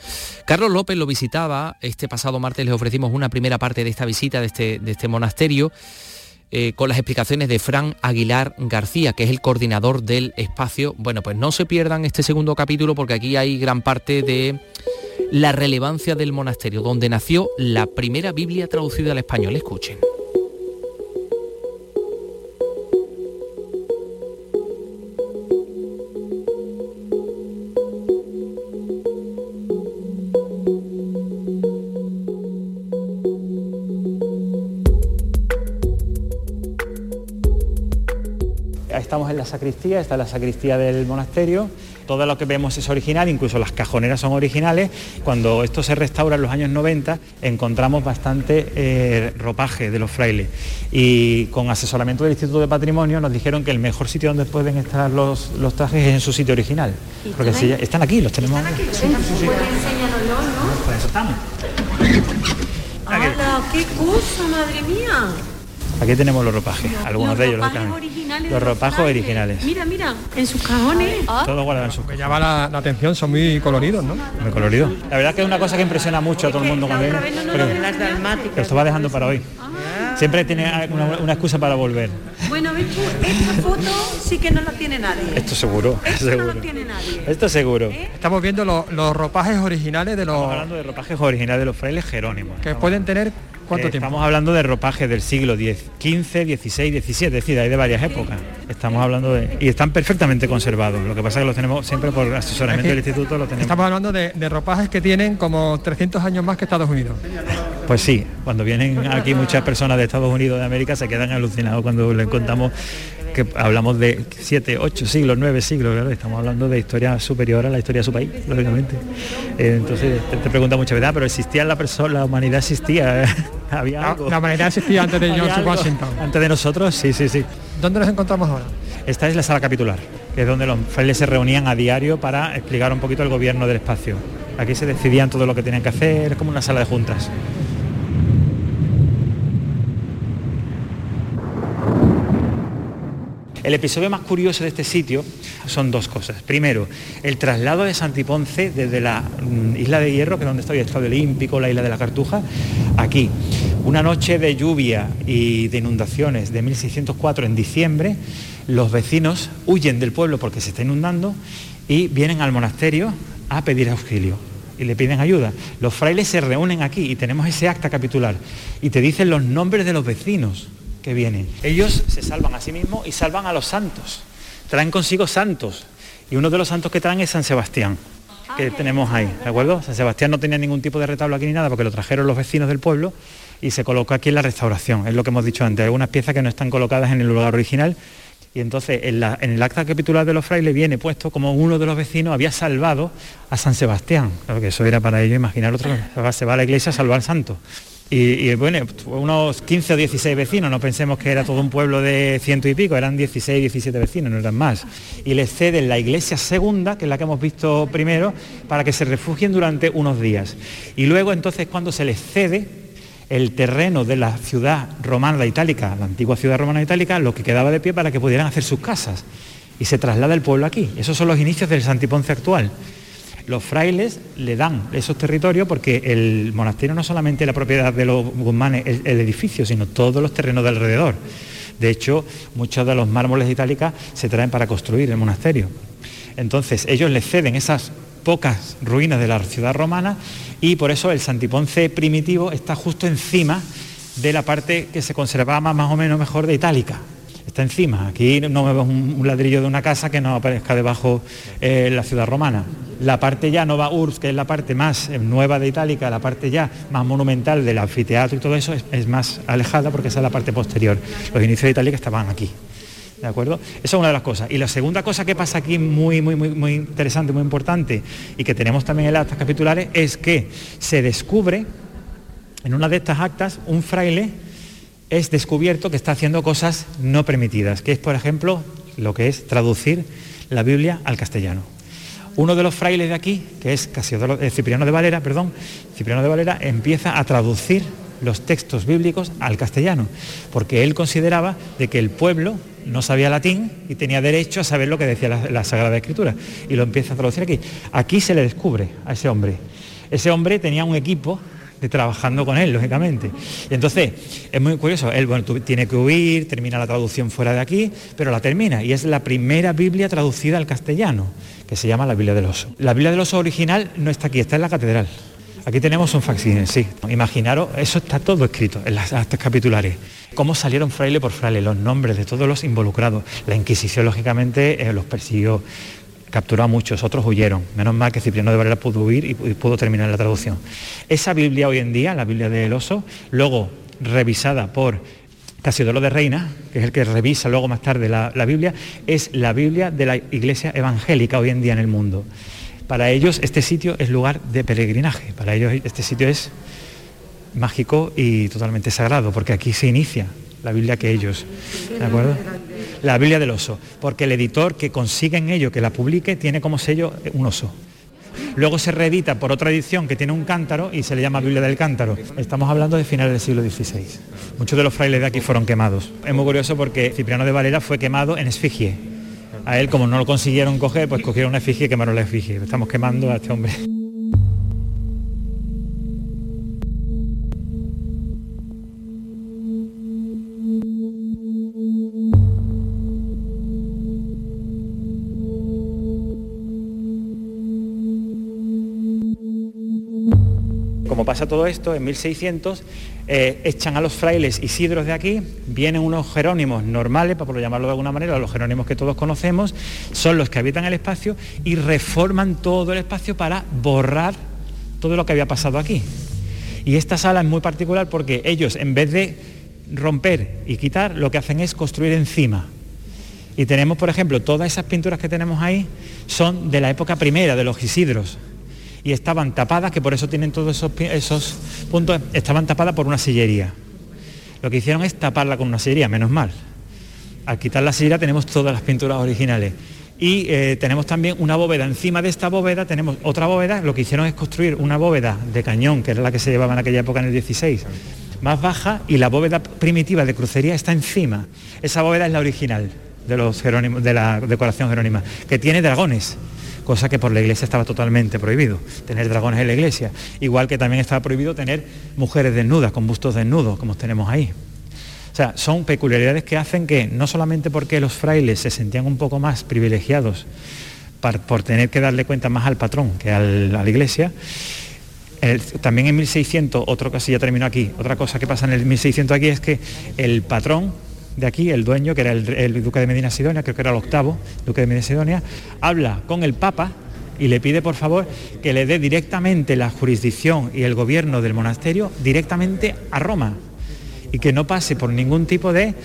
Carlos López lo visitaba, este pasado martes les ofrecimos una primera parte de esta visita de este, de este monasterio. Eh, con las explicaciones de Fran Aguilar García, que es el coordinador del espacio. Bueno, pues no se pierdan este segundo capítulo porque aquí hay gran parte de la relevancia del monasterio, donde nació la primera Biblia traducida al español. Escuchen. La sacristía, esta es la sacristía del monasterio. Todo lo que vemos es original, incluso las cajoneras son originales. Cuando esto se restaura en los años 90, encontramos bastante eh, ropaje de los frailes. Y con asesoramiento del Instituto de Patrimonio nos dijeron que el mejor sitio donde pueden estar los, trajes es en su sitio original. Porque si, están aquí, los tenemos. ¿Están aquí? Sí, sí, sí. Pues ¿no? Pues eso estamos. ¡Hala, qué cosa, madre mía! Aquí tenemos los ropajes, algunos de ellos, Los ropajes originales. Mira, mira, en sus cajones. Ah. Todo guardado en sus cajones. llama la, atención, son muy coloridos, ¿no? Muy coloridos. La verdad que es una cosa que impresiona mucho a todo el mundo cuando viene. Pero, esto va dejando para hoy. Ah, Siempre tiene una, una excusa para volver. Bueno, ves tú, esta foto sí que no la tiene nadie. Esto seguro, Esto seguro. no lo tiene nadie. Esto seguro. Estamos viendo lo- los ropajes originales de los... Estamos hablando de ropajes originales de los frailes jerónimos. que pueden tener cuánto tiempo. Estamos hablando de ropajes del siglo X, XV, XVI, XVII, es decir, hay de varias épocas. Estamos hablando de... Y están perfectamente conservados. Lo que pasa es que los tenemos siempre por asesoramiento del instituto, lo tenemos. Estamos hablando de, de ropajes que tienen como 300 años más que Estados Unidos. Pues sí, cuando vienen aquí muchas personas de Estados Unidos de América se quedan alucinados cuando les contamos que hablamos de siete, ocho siglos, nueve siglos, claro, estamos hablando de historia superior a la historia de su país, lógicamente. Eh, entonces te, te pregunta mucha verdad, pero existía la persona, la humanidad existía, había algo. La humanidad existía antes de George. Washington. Antes de nosotros, sí, sí, sí. ¿Dónde nos encontramos ahora? Esta es la sala capitular, que es donde los frailes se reunían a diario para explicar un poquito el gobierno del espacio. Aquí se decidían todo lo que tenían que hacer, es como una sala de juntas. El episodio más curioso de este sitio son dos cosas. Primero, el traslado de Santiponce desde la mm, isla de Hierro, que es donde estoy, el Estadio Olímpico, la isla de la Cartuja, aquí. Una noche de lluvia y de inundaciones de 1604 en diciembre, los vecinos huyen del pueblo porque se está inundando y vienen al monasterio a pedir auxilio y le piden ayuda. Los frailes se reúnen aquí y tenemos ese acta capitular y te dicen los nombres de los vecinos que vienen. Ellos se salvan a sí mismos y salvan a los santos. Traen consigo santos y uno de los santos que traen es San Sebastián que tenemos ahí, ¿de acuerdo? San Sebastián no tenía ningún tipo de retablo aquí ni nada porque lo trajeron los vecinos del pueblo y se colocó aquí en la restauración, es lo que hemos dicho antes, algunas piezas que no están colocadas en el lugar original y entonces en, la- en el acta capitular de los frailes viene puesto como uno de los vecinos había salvado a San Sebastián, claro que eso era para ellos imaginar otro, se va a la iglesia a salvar al santo. Y, bueno, unos 15 o 16 vecinos, no pensemos que era todo un pueblo de ciento y pico, eran 16, 17 vecinos, no eran más. Y les ceden la iglesia segunda, que es la que hemos visto primero, para que se refugien durante unos días. Y luego entonces cuando se les cede el terreno de la ciudad romana itálica, la antigua ciudad romana itálica, lo que quedaba de pie para que pudieran hacer sus casas. Y se traslada el pueblo aquí. Esos son los inicios del Santiponce actual. Los frailes le dan esos territorios porque el monasterio no solamente es la propiedad de los guzmanes, el, el edificio, sino todos los terrenos de alrededor. De hecho, muchos de los mármoles de Itálica se traen para construir el monasterio. Entonces, ellos le ceden esas pocas ruinas de la ciudad romana y por eso el Santiponce primitivo está justo encima de la parte que se conservaba más o menos mejor de Itálica. Está encima. Aquí no vemos un, ladrillo de una casa que no aparezca debajo eh, la ciudad romana. La parte ya Nova Urs, que es la parte más eh, nueva de Itálica, la parte ya más monumental del anfiteatro y todo eso, es, es más alejada porque esa es la parte posterior. Los inicios de Itálica estaban aquí. ¿De acuerdo? Esa es una de las cosas. Y la segunda cosa que pasa aquí muy, muy, muy, muy interesante, muy importante, y que tenemos también en las actas capitulares, es que se descubre en una de estas actas un fraile es descubierto que está haciendo cosas no permitidas, que es, por ejemplo, lo que es traducir la Biblia al castellano. Uno de los frailes de aquí, que es Casiodoro- eh, Cipriano de Valera, perdón, Cipriano de Valera, empieza a traducir los textos bíblicos al castellano, porque él consideraba de que el pueblo no sabía latín y tenía derecho a saber lo que decía la, Sagrada Escritura, y lo empieza a traducir aquí. Aquí se le descubre a ese hombre. Ese hombre tenía un equipo trabajando con él, lógicamente. Y entonces, es muy curioso, él bueno, tiene que huir, termina la traducción fuera de aquí, pero la termina, y es la primera Biblia traducida al castellano, que se llama la Biblia del Oso. La Biblia del Oso original no está aquí, está en la catedral. Aquí tenemos un facsímil, sí. Imaginaros, eso está todo escrito en las actas capitulares. Cómo salieron fraile por fraile, los nombres de todos los involucrados. La Inquisición, lógicamente, eh, los persiguió, capturó a muchos, otros huyeron. Menos mal que Cipriano de Varela pudo huir y, pu- y pudo terminar la traducción. Esa Biblia hoy en día, la Biblia del Oso, luego revisada por Casiodoro de Reina, que es el que revisa luego más tarde la, la Biblia, es la Biblia de la Iglesia evangélica hoy en día en el mundo. Para ellos este sitio es lugar de peregrinaje, para ellos este sitio es mágico y totalmente sagrado, porque aquí se inicia la Biblia que ellos, ¿de acuerdo? La Biblia del oso, porque el editor que consigue en ello que la publique tiene como sello un oso. Luego se reedita por otra edición que tiene un cántaro y se le llama Biblia del Cántaro. Estamos hablando de finales del siglo XVI. Muchos de los frailes de aquí fueron quemados. Es muy curioso porque Cipriano de Valera fue quemado en esfigie. A él, como no lo consiguieron coger, pues cogieron una efigie y quemaron la efigie. Estamos quemando a este hombre. Como pasa todo esto, en 1600 eh, echan a los frailes isidros de aquí, vienen unos jerónimos normales, para llamarlo de alguna manera, los jerónimos que todos conocemos, son los que habitan el espacio y reforman todo el espacio para borrar todo lo que había pasado aquí. Y esta sala es muy particular porque ellos, en vez de romper y quitar, lo que hacen es construir encima. Y tenemos, por ejemplo, todas esas pinturas que tenemos ahí son de la época primera, de los Isidros. Y estaban tapadas, que por eso tienen todos esos, esos puntos, estaban tapadas por una sillería. Lo que hicieron es taparla con una sillería, menos mal. Al quitar la sillería tenemos todas las pinturas originales. Y eh, tenemos también una bóveda. Encima de esta bóveda tenemos otra bóveda. Lo que hicieron es construir una bóveda de cañón, que era la que se llevaba en aquella época en el 16, más baja, y la bóveda primitiva de crucería está encima. Esa bóveda es la original de, los jerónimos, de la decoración jerónima, que tiene dragones cosa que por la iglesia estaba totalmente prohibido, tener dragones en la iglesia, igual que también estaba prohibido tener mujeres desnudas, con bustos desnudos, como tenemos ahí. O sea, son peculiaridades que hacen que, no solamente porque los frailes se sentían un poco más privilegiados por tener que darle cuenta más al patrón que a la iglesia, también en 1600, otro caso ya terminó aquí, otra cosa que pasa en el 1600 aquí es que el patrón de aquí, el dueño, que era el, duque de Medina Sidonia, creo que era el octavo duque de Medina Sidonia, habla con el Papa y le pide por favor que le dé directamente la jurisdicción y el gobierno del monasterio directamente a Roma y que no pase por ningún tipo de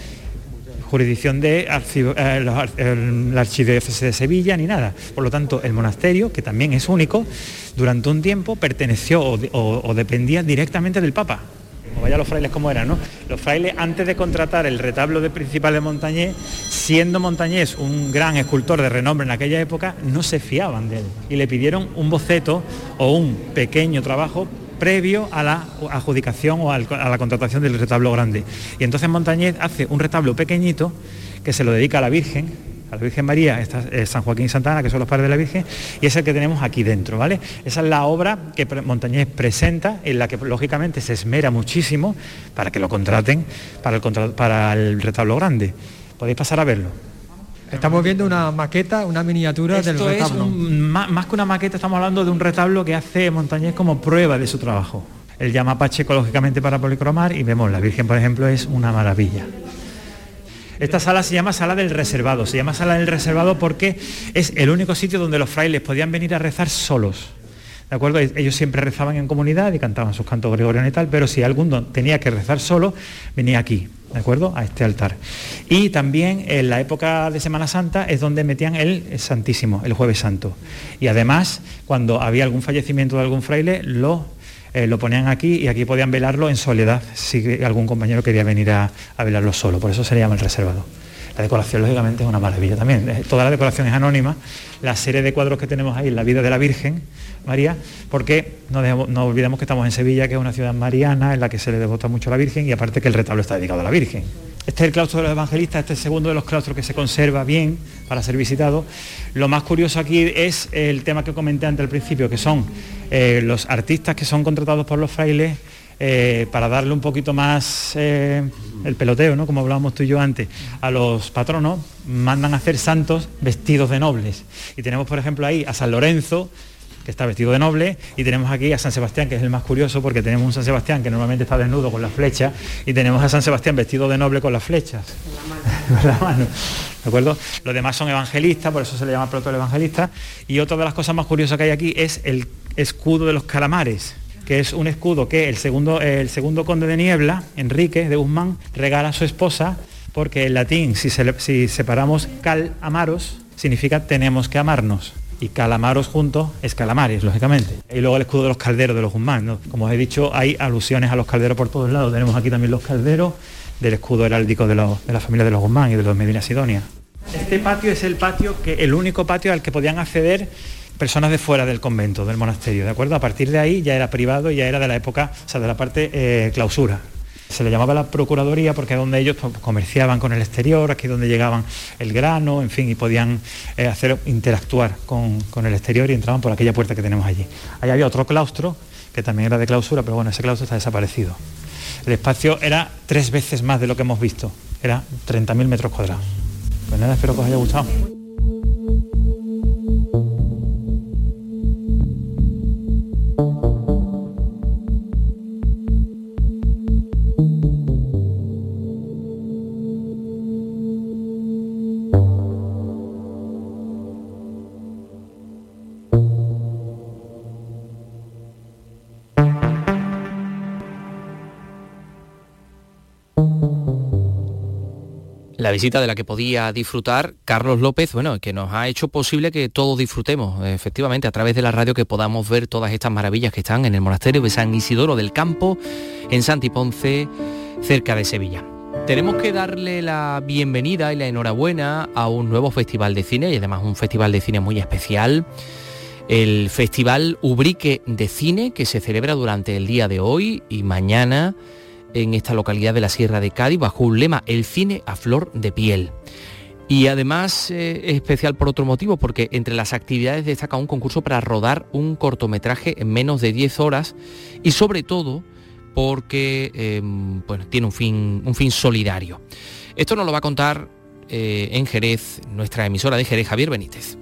jurisdicción de eh, la archidiócesis de Sevilla ni nada. Por lo tanto, el monasterio, que también es único, durante un tiempo perteneció o dependía directamente del Papa vaya los frailes como eran, ¿no? Los frailes antes de contratar el retablo de principal de Montañés, siendo Montañés un gran escultor de renombre en aquella época, no se fiaban de él y le pidieron un boceto o un pequeño trabajo previo a la adjudicación o a la contratación del retablo grande. Y entonces Montañés hace un retablo pequeñito que se lo dedica a la Virgen, a la Virgen María, eh, San Joaquín y Santana, que son los padres de la Virgen, y es el que tenemos aquí dentro, ¿vale? Esa es la obra que Montañés presenta, en la que lógicamente se esmera muchísimo para que lo contraten para el, para el retablo grande. Podéis pasar a verlo. Estamos viendo una maqueta, una miniatura del retablo. Es más, más, que una maqueta, estamos hablando de un retablo que hace Montañés como prueba de su trabajo. Él llama Pacheco lógicamente para policromar y vemos la Virgen, por ejemplo, es una maravilla. Esta sala se llama Sala del Reservado. Se llama Sala del Reservado porque es el único sitio donde los frailes podían venir a rezar solos. ¿De acuerdo? Ellos siempre rezaban en comunidad y cantaban sus cantos gregorianos y tal, pero si alguno tenía que rezar solo, venía aquí, ¿de acuerdo? A este altar. Y también en la época de Semana Santa es donde metían el Santísimo, el Jueves Santo. Y además, cuando había algún fallecimiento de algún fraile, lo eh, lo ponían aquí y aquí podían velarlo en soledad si algún compañero quería venir a, velarlo solo. Por eso se le llama el reservado. La decoración, lógicamente, es una maravilla también. Eh, toda la decoración es anónima. La serie de cuadros que tenemos ahí, la vida de la Virgen María, porque no, no, olvidemos que estamos en Sevilla, que es una ciudad mariana en la que se le devota mucho a la Virgen y aparte que el retablo está dedicado a la Virgen. Este es el claustro de los evangelistas, este es el segundo de los claustros que se conserva bien para ser visitado. Lo más curioso aquí es el tema que comenté antes al principio, que son eh, los artistas que son contratados por los frailes eh, para darle un poquito más eh, el peloteo, ¿no? como hablábamos tú y yo antes, a los patronos, mandan a hacer santos vestidos de nobles. Y tenemos, por ejemplo, ahí a San Lorenzo, que está vestido de noble, y tenemos aquí a San Sebastián, que es el más curioso, porque tenemos un San Sebastián que normalmente está desnudo con las flechas, y tenemos a San Sebastián vestido de noble con las flechas. la mano. ¿De acuerdo? Los demás son evangelistas, por eso se le llama proto evangelista. Y otra de las cosas más curiosas que hay aquí es el escudo de los calamares que es un escudo que el segundo, el segundo conde de Niebla, Enrique de Guzmán, regala a su esposa, porque en latín, si, si separamos cal amaros, significa tenemos que amarnos y calamaros juntos es calamares, lógicamente. Y luego el escudo de los calderos de los Guzmán. Como os he dicho, hay alusiones a los calderos por todos lados. Tenemos aquí también los calderos del escudo heráldico de, la familia de los Guzmán y de los Medina Sidonia. Este patio es el patio que el único patio al que podían acceder personas de fuera del convento, del monasterio, ¿de acuerdo? A partir de ahí ya era privado, ya era de la época, o sea, de la parte eh, clausura, se le llamaba la Procuraduría porque es donde ellos comerciaban con el exterior, aquí es donde llegaban el grano, en fin, y podían eh, hacer interactuar con, el exterior y entraban por aquella puerta que tenemos allí. Ahí había otro claustro, que también era de clausura, pero bueno, ese claustro está desaparecido. El espacio era tres veces más de lo que hemos visto, era 30.000 metros cuadrados. Pues nada, espero que os haya gustado. Visita de la que podía disfrutar Carlos López, bueno, que nos ha hecho posible que todos disfrutemos, efectivamente, a través de la radio, que podamos ver todas estas maravillas que están en el monasterio de San Isidoro del Campo, en Santiponce, cerca de Sevilla. Tenemos que darle la bienvenida y la enhorabuena a un nuevo festival de cine y además un festival de cine muy especial. El Festival Ubrique de Cine que se celebra durante el día de hoy y mañana en esta localidad de la Sierra de Cádiz bajo un lema, el cine a flor de piel. Y además eh, es especial por otro motivo, porque entre las actividades destaca un concurso para rodar un cortometraje en menos de 10 horas y sobre todo porque em, tiene un fin, un fin solidario. Esto nos lo va a contar eh, en Jerez, nuestra emisora de Jerez, Javier Benítez.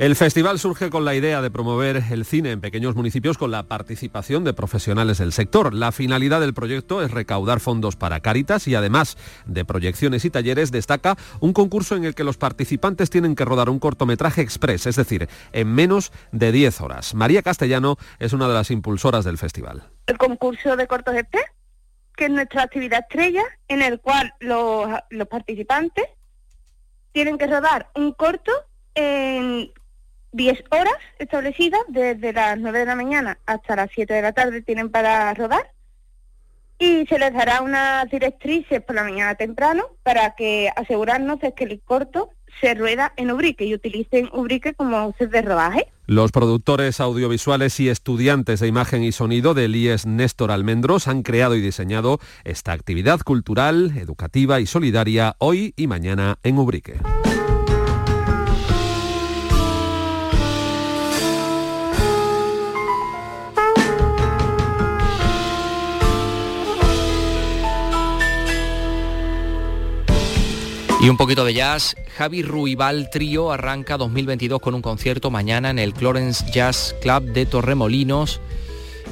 El festival surge con la idea de promover el cine en pequeños municipios con la participación de profesionales del sector. La finalidad del proyecto es recaudar fondos para Cáritas y además de proyecciones y talleres destaca un concurso en el que los participantes tienen que rodar un cortometraje express, es decir, en menos de 10 horas. María Castellano es una de las impulsoras del festival. El concurso de cortos express, que es nuestra actividad estrella, en el cual los, los participantes tienen que rodar un corto en 10 horas establecidas, desde las 9 de la mañana hasta las 7 de la tarde tienen para rodar y se les dará unas directrices por la mañana temprano para que asegurarnos de que el corto se rueda en Ubrique y utilicen Ubrique como set de rodaje. Los productores audiovisuales y estudiantes de imagen y sonido del IES Néstor Almendros han creado y diseñado esta actividad cultural, educativa y solidaria hoy y mañana en Ubrique. Y un poquito de jazz, Javi Ruibal Trío arranca 2022 con un concierto mañana en el Clarence Jazz Club de Torremolinos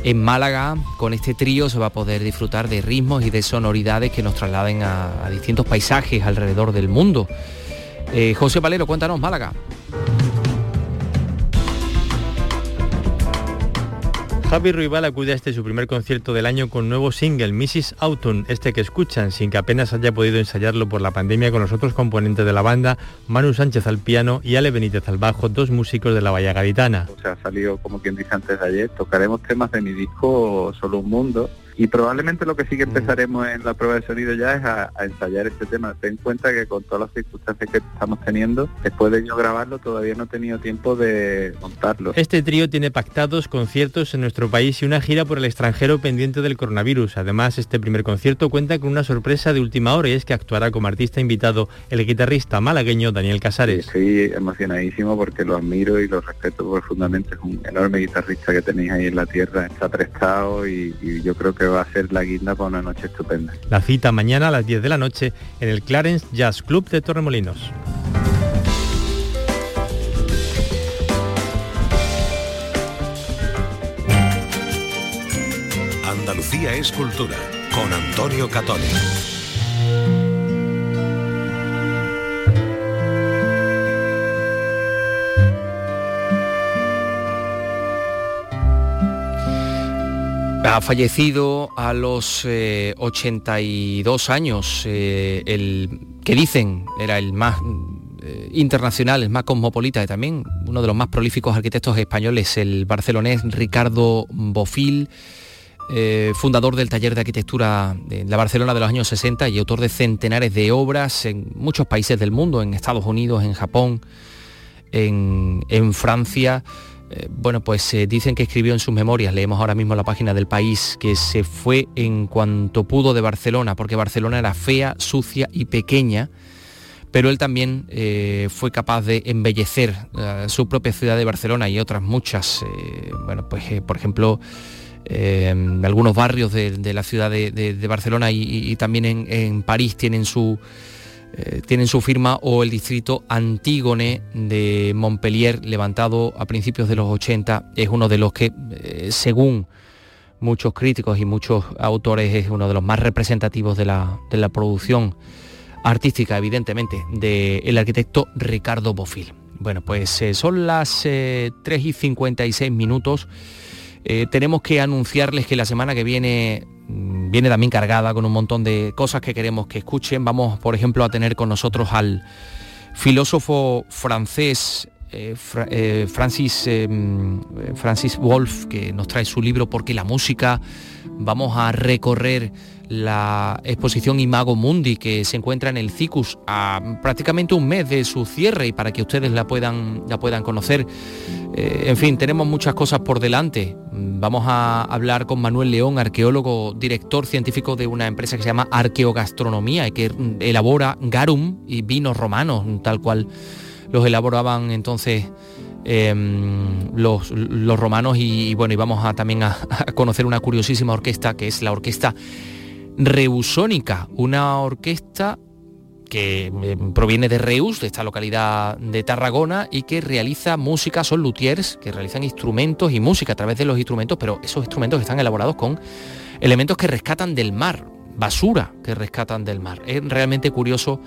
en Málaga. Con este trío se va a poder disfrutar de ritmos y de sonoridades que nos trasladen a, distintos paisajes alrededor del mundo. Eh, José Valero, cuéntanos, Málaga. Javi Ruibal acude a este su primer concierto del año con nuevo single, Mrs. Autumn, este que escuchan, sin que apenas haya podido ensayarlo por la pandemia con los otros componentes de la banda, Manu Sánchez al piano y Ale Benítez al bajo, dos músicos de la Bahía Gaditana. O sea, ha salido, como quien dice antes de ayer, tocaremos temas de mi disco Solo un Mundo, y probablemente lo que sí que empezaremos en la prueba de sonido ya es a, ensayar este tema. Ten en cuenta que con todas las circunstancias que estamos teniendo, después de yo grabarlo todavía no he tenido tiempo de montarlo. Este trío tiene pactados conciertos en nuestro país y una gira por el extranjero pendiente del coronavirus. Además, este primer concierto cuenta con una sorpresa de última hora y es que actuará como artista invitado el guitarrista malagueño Daniel Casares. estoy emocionadísimo porque lo admiro y lo respeto profundamente. Es un enorme guitarrista que tenéis ahí en la tierra. Está prestado y yo creo que va a ser la guinda para una noche estupenda. La cita mañana a las 10 de la noche en el Clarence Jazz Club de Torremolinos. Andalucía es cultura con Antonio Catoni. Ha fallecido a los 82 eh, años, eh, el que dicen era el más eh, internacional, el más cosmopolita y también uno de los más prolíficos arquitectos españoles, el barcelonés Ricardo Bofil, fundador del taller de arquitectura de la Barcelona de los años 60 y autor de centenares de obras en muchos países del mundo, en Estados Unidos, en Japón, en, en Francia. Eh, bueno, pues eh, dicen que escribió en sus memorias, leemos ahora mismo la página del país, que se fue en cuanto pudo de Barcelona, porque Barcelona era fea, sucia y pequeña, pero él también eh, fue capaz de embellecer su propia ciudad de Barcelona y otras muchas, bueno, pues por ejemplo, algunos barrios de, la ciudad de, Barcelona y, también en París tienen su eh, tienen su firma o el distrito Antígone de Montpellier, levantado a principios de los 80, es uno de los que, eh, según muchos críticos y muchos autores, es uno de los más representativos de la, producción artística, evidentemente, del arquitecto Ricardo Bofil. Bueno, pues eh, son las 3 y 56 minutos Eh, tenemos que anunciarles que la semana que viene mm, viene también cargada con un montón de cosas que queremos que escuchen. Vamos, por ejemplo, a tener con nosotros al filósofo francés eh, eh, Francis, em, Francis Wolf, que nos trae su libro Porque la música. Vamos a recorrer la exposición Imago Mundi que se encuentra en el CICUS a prácticamente un mes de su cierre y para que ustedes la puedan, la puedan conocer. Eh, en fin, tenemos muchas cosas por delante. Vamos a hablar con Manuel León, arqueólogo, director científico de una empresa que se llama Arqueogastronomía y que elabora garum y vinos romanos, tal cual los elaboraban entonces em, los, romanos y, bueno, y vamos a, también a, conocer una curiosísima orquesta que es la orquesta Reusónica, una orquesta que em, proviene de Reus, de esta localidad de Tarragona, y que realiza música, son luthiers, que realizan instrumentos y música a través de los instrumentos, pero esos instrumentos están elaborados con elementos que rescatan del mar, basura que rescatan del mar. Es realmente curioso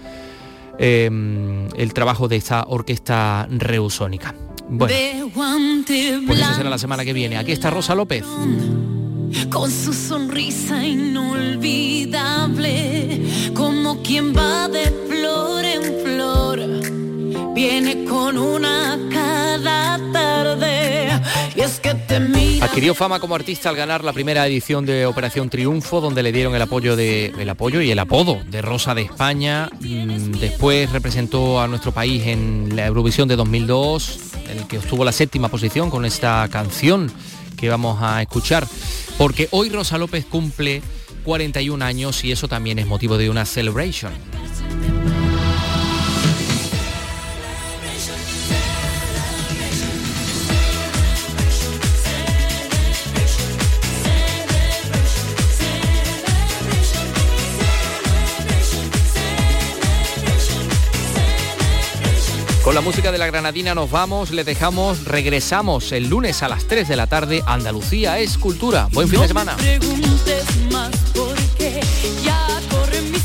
Em, el trabajo de esta orquesta reusónica. Bueno, pues eso será la semana que viene. Aquí está Rosa López. Con su sonrisa inolvidable, como quien va de flor en flor, viene con una cada tarde. Adquirió fama como artista al ganar la primera edición de Operación Triunfo, donde le dieron el apoyo, de, el apoyo y el apodo de Rosa de España. Mm, después representó a nuestro país en la Eurovisión de 2002, en el que obtuvo la séptima posición con esta canción que vamos a escuchar. Porque hoy Rosa López cumple 41 años y eso también es motivo de una celebration. Con la música de la Granadina nos vamos, le dejamos, regresamos el lunes a las 3 de la tarde. Andalucía es cultura. Buen fin de semana. preguntes más porque ya corren mis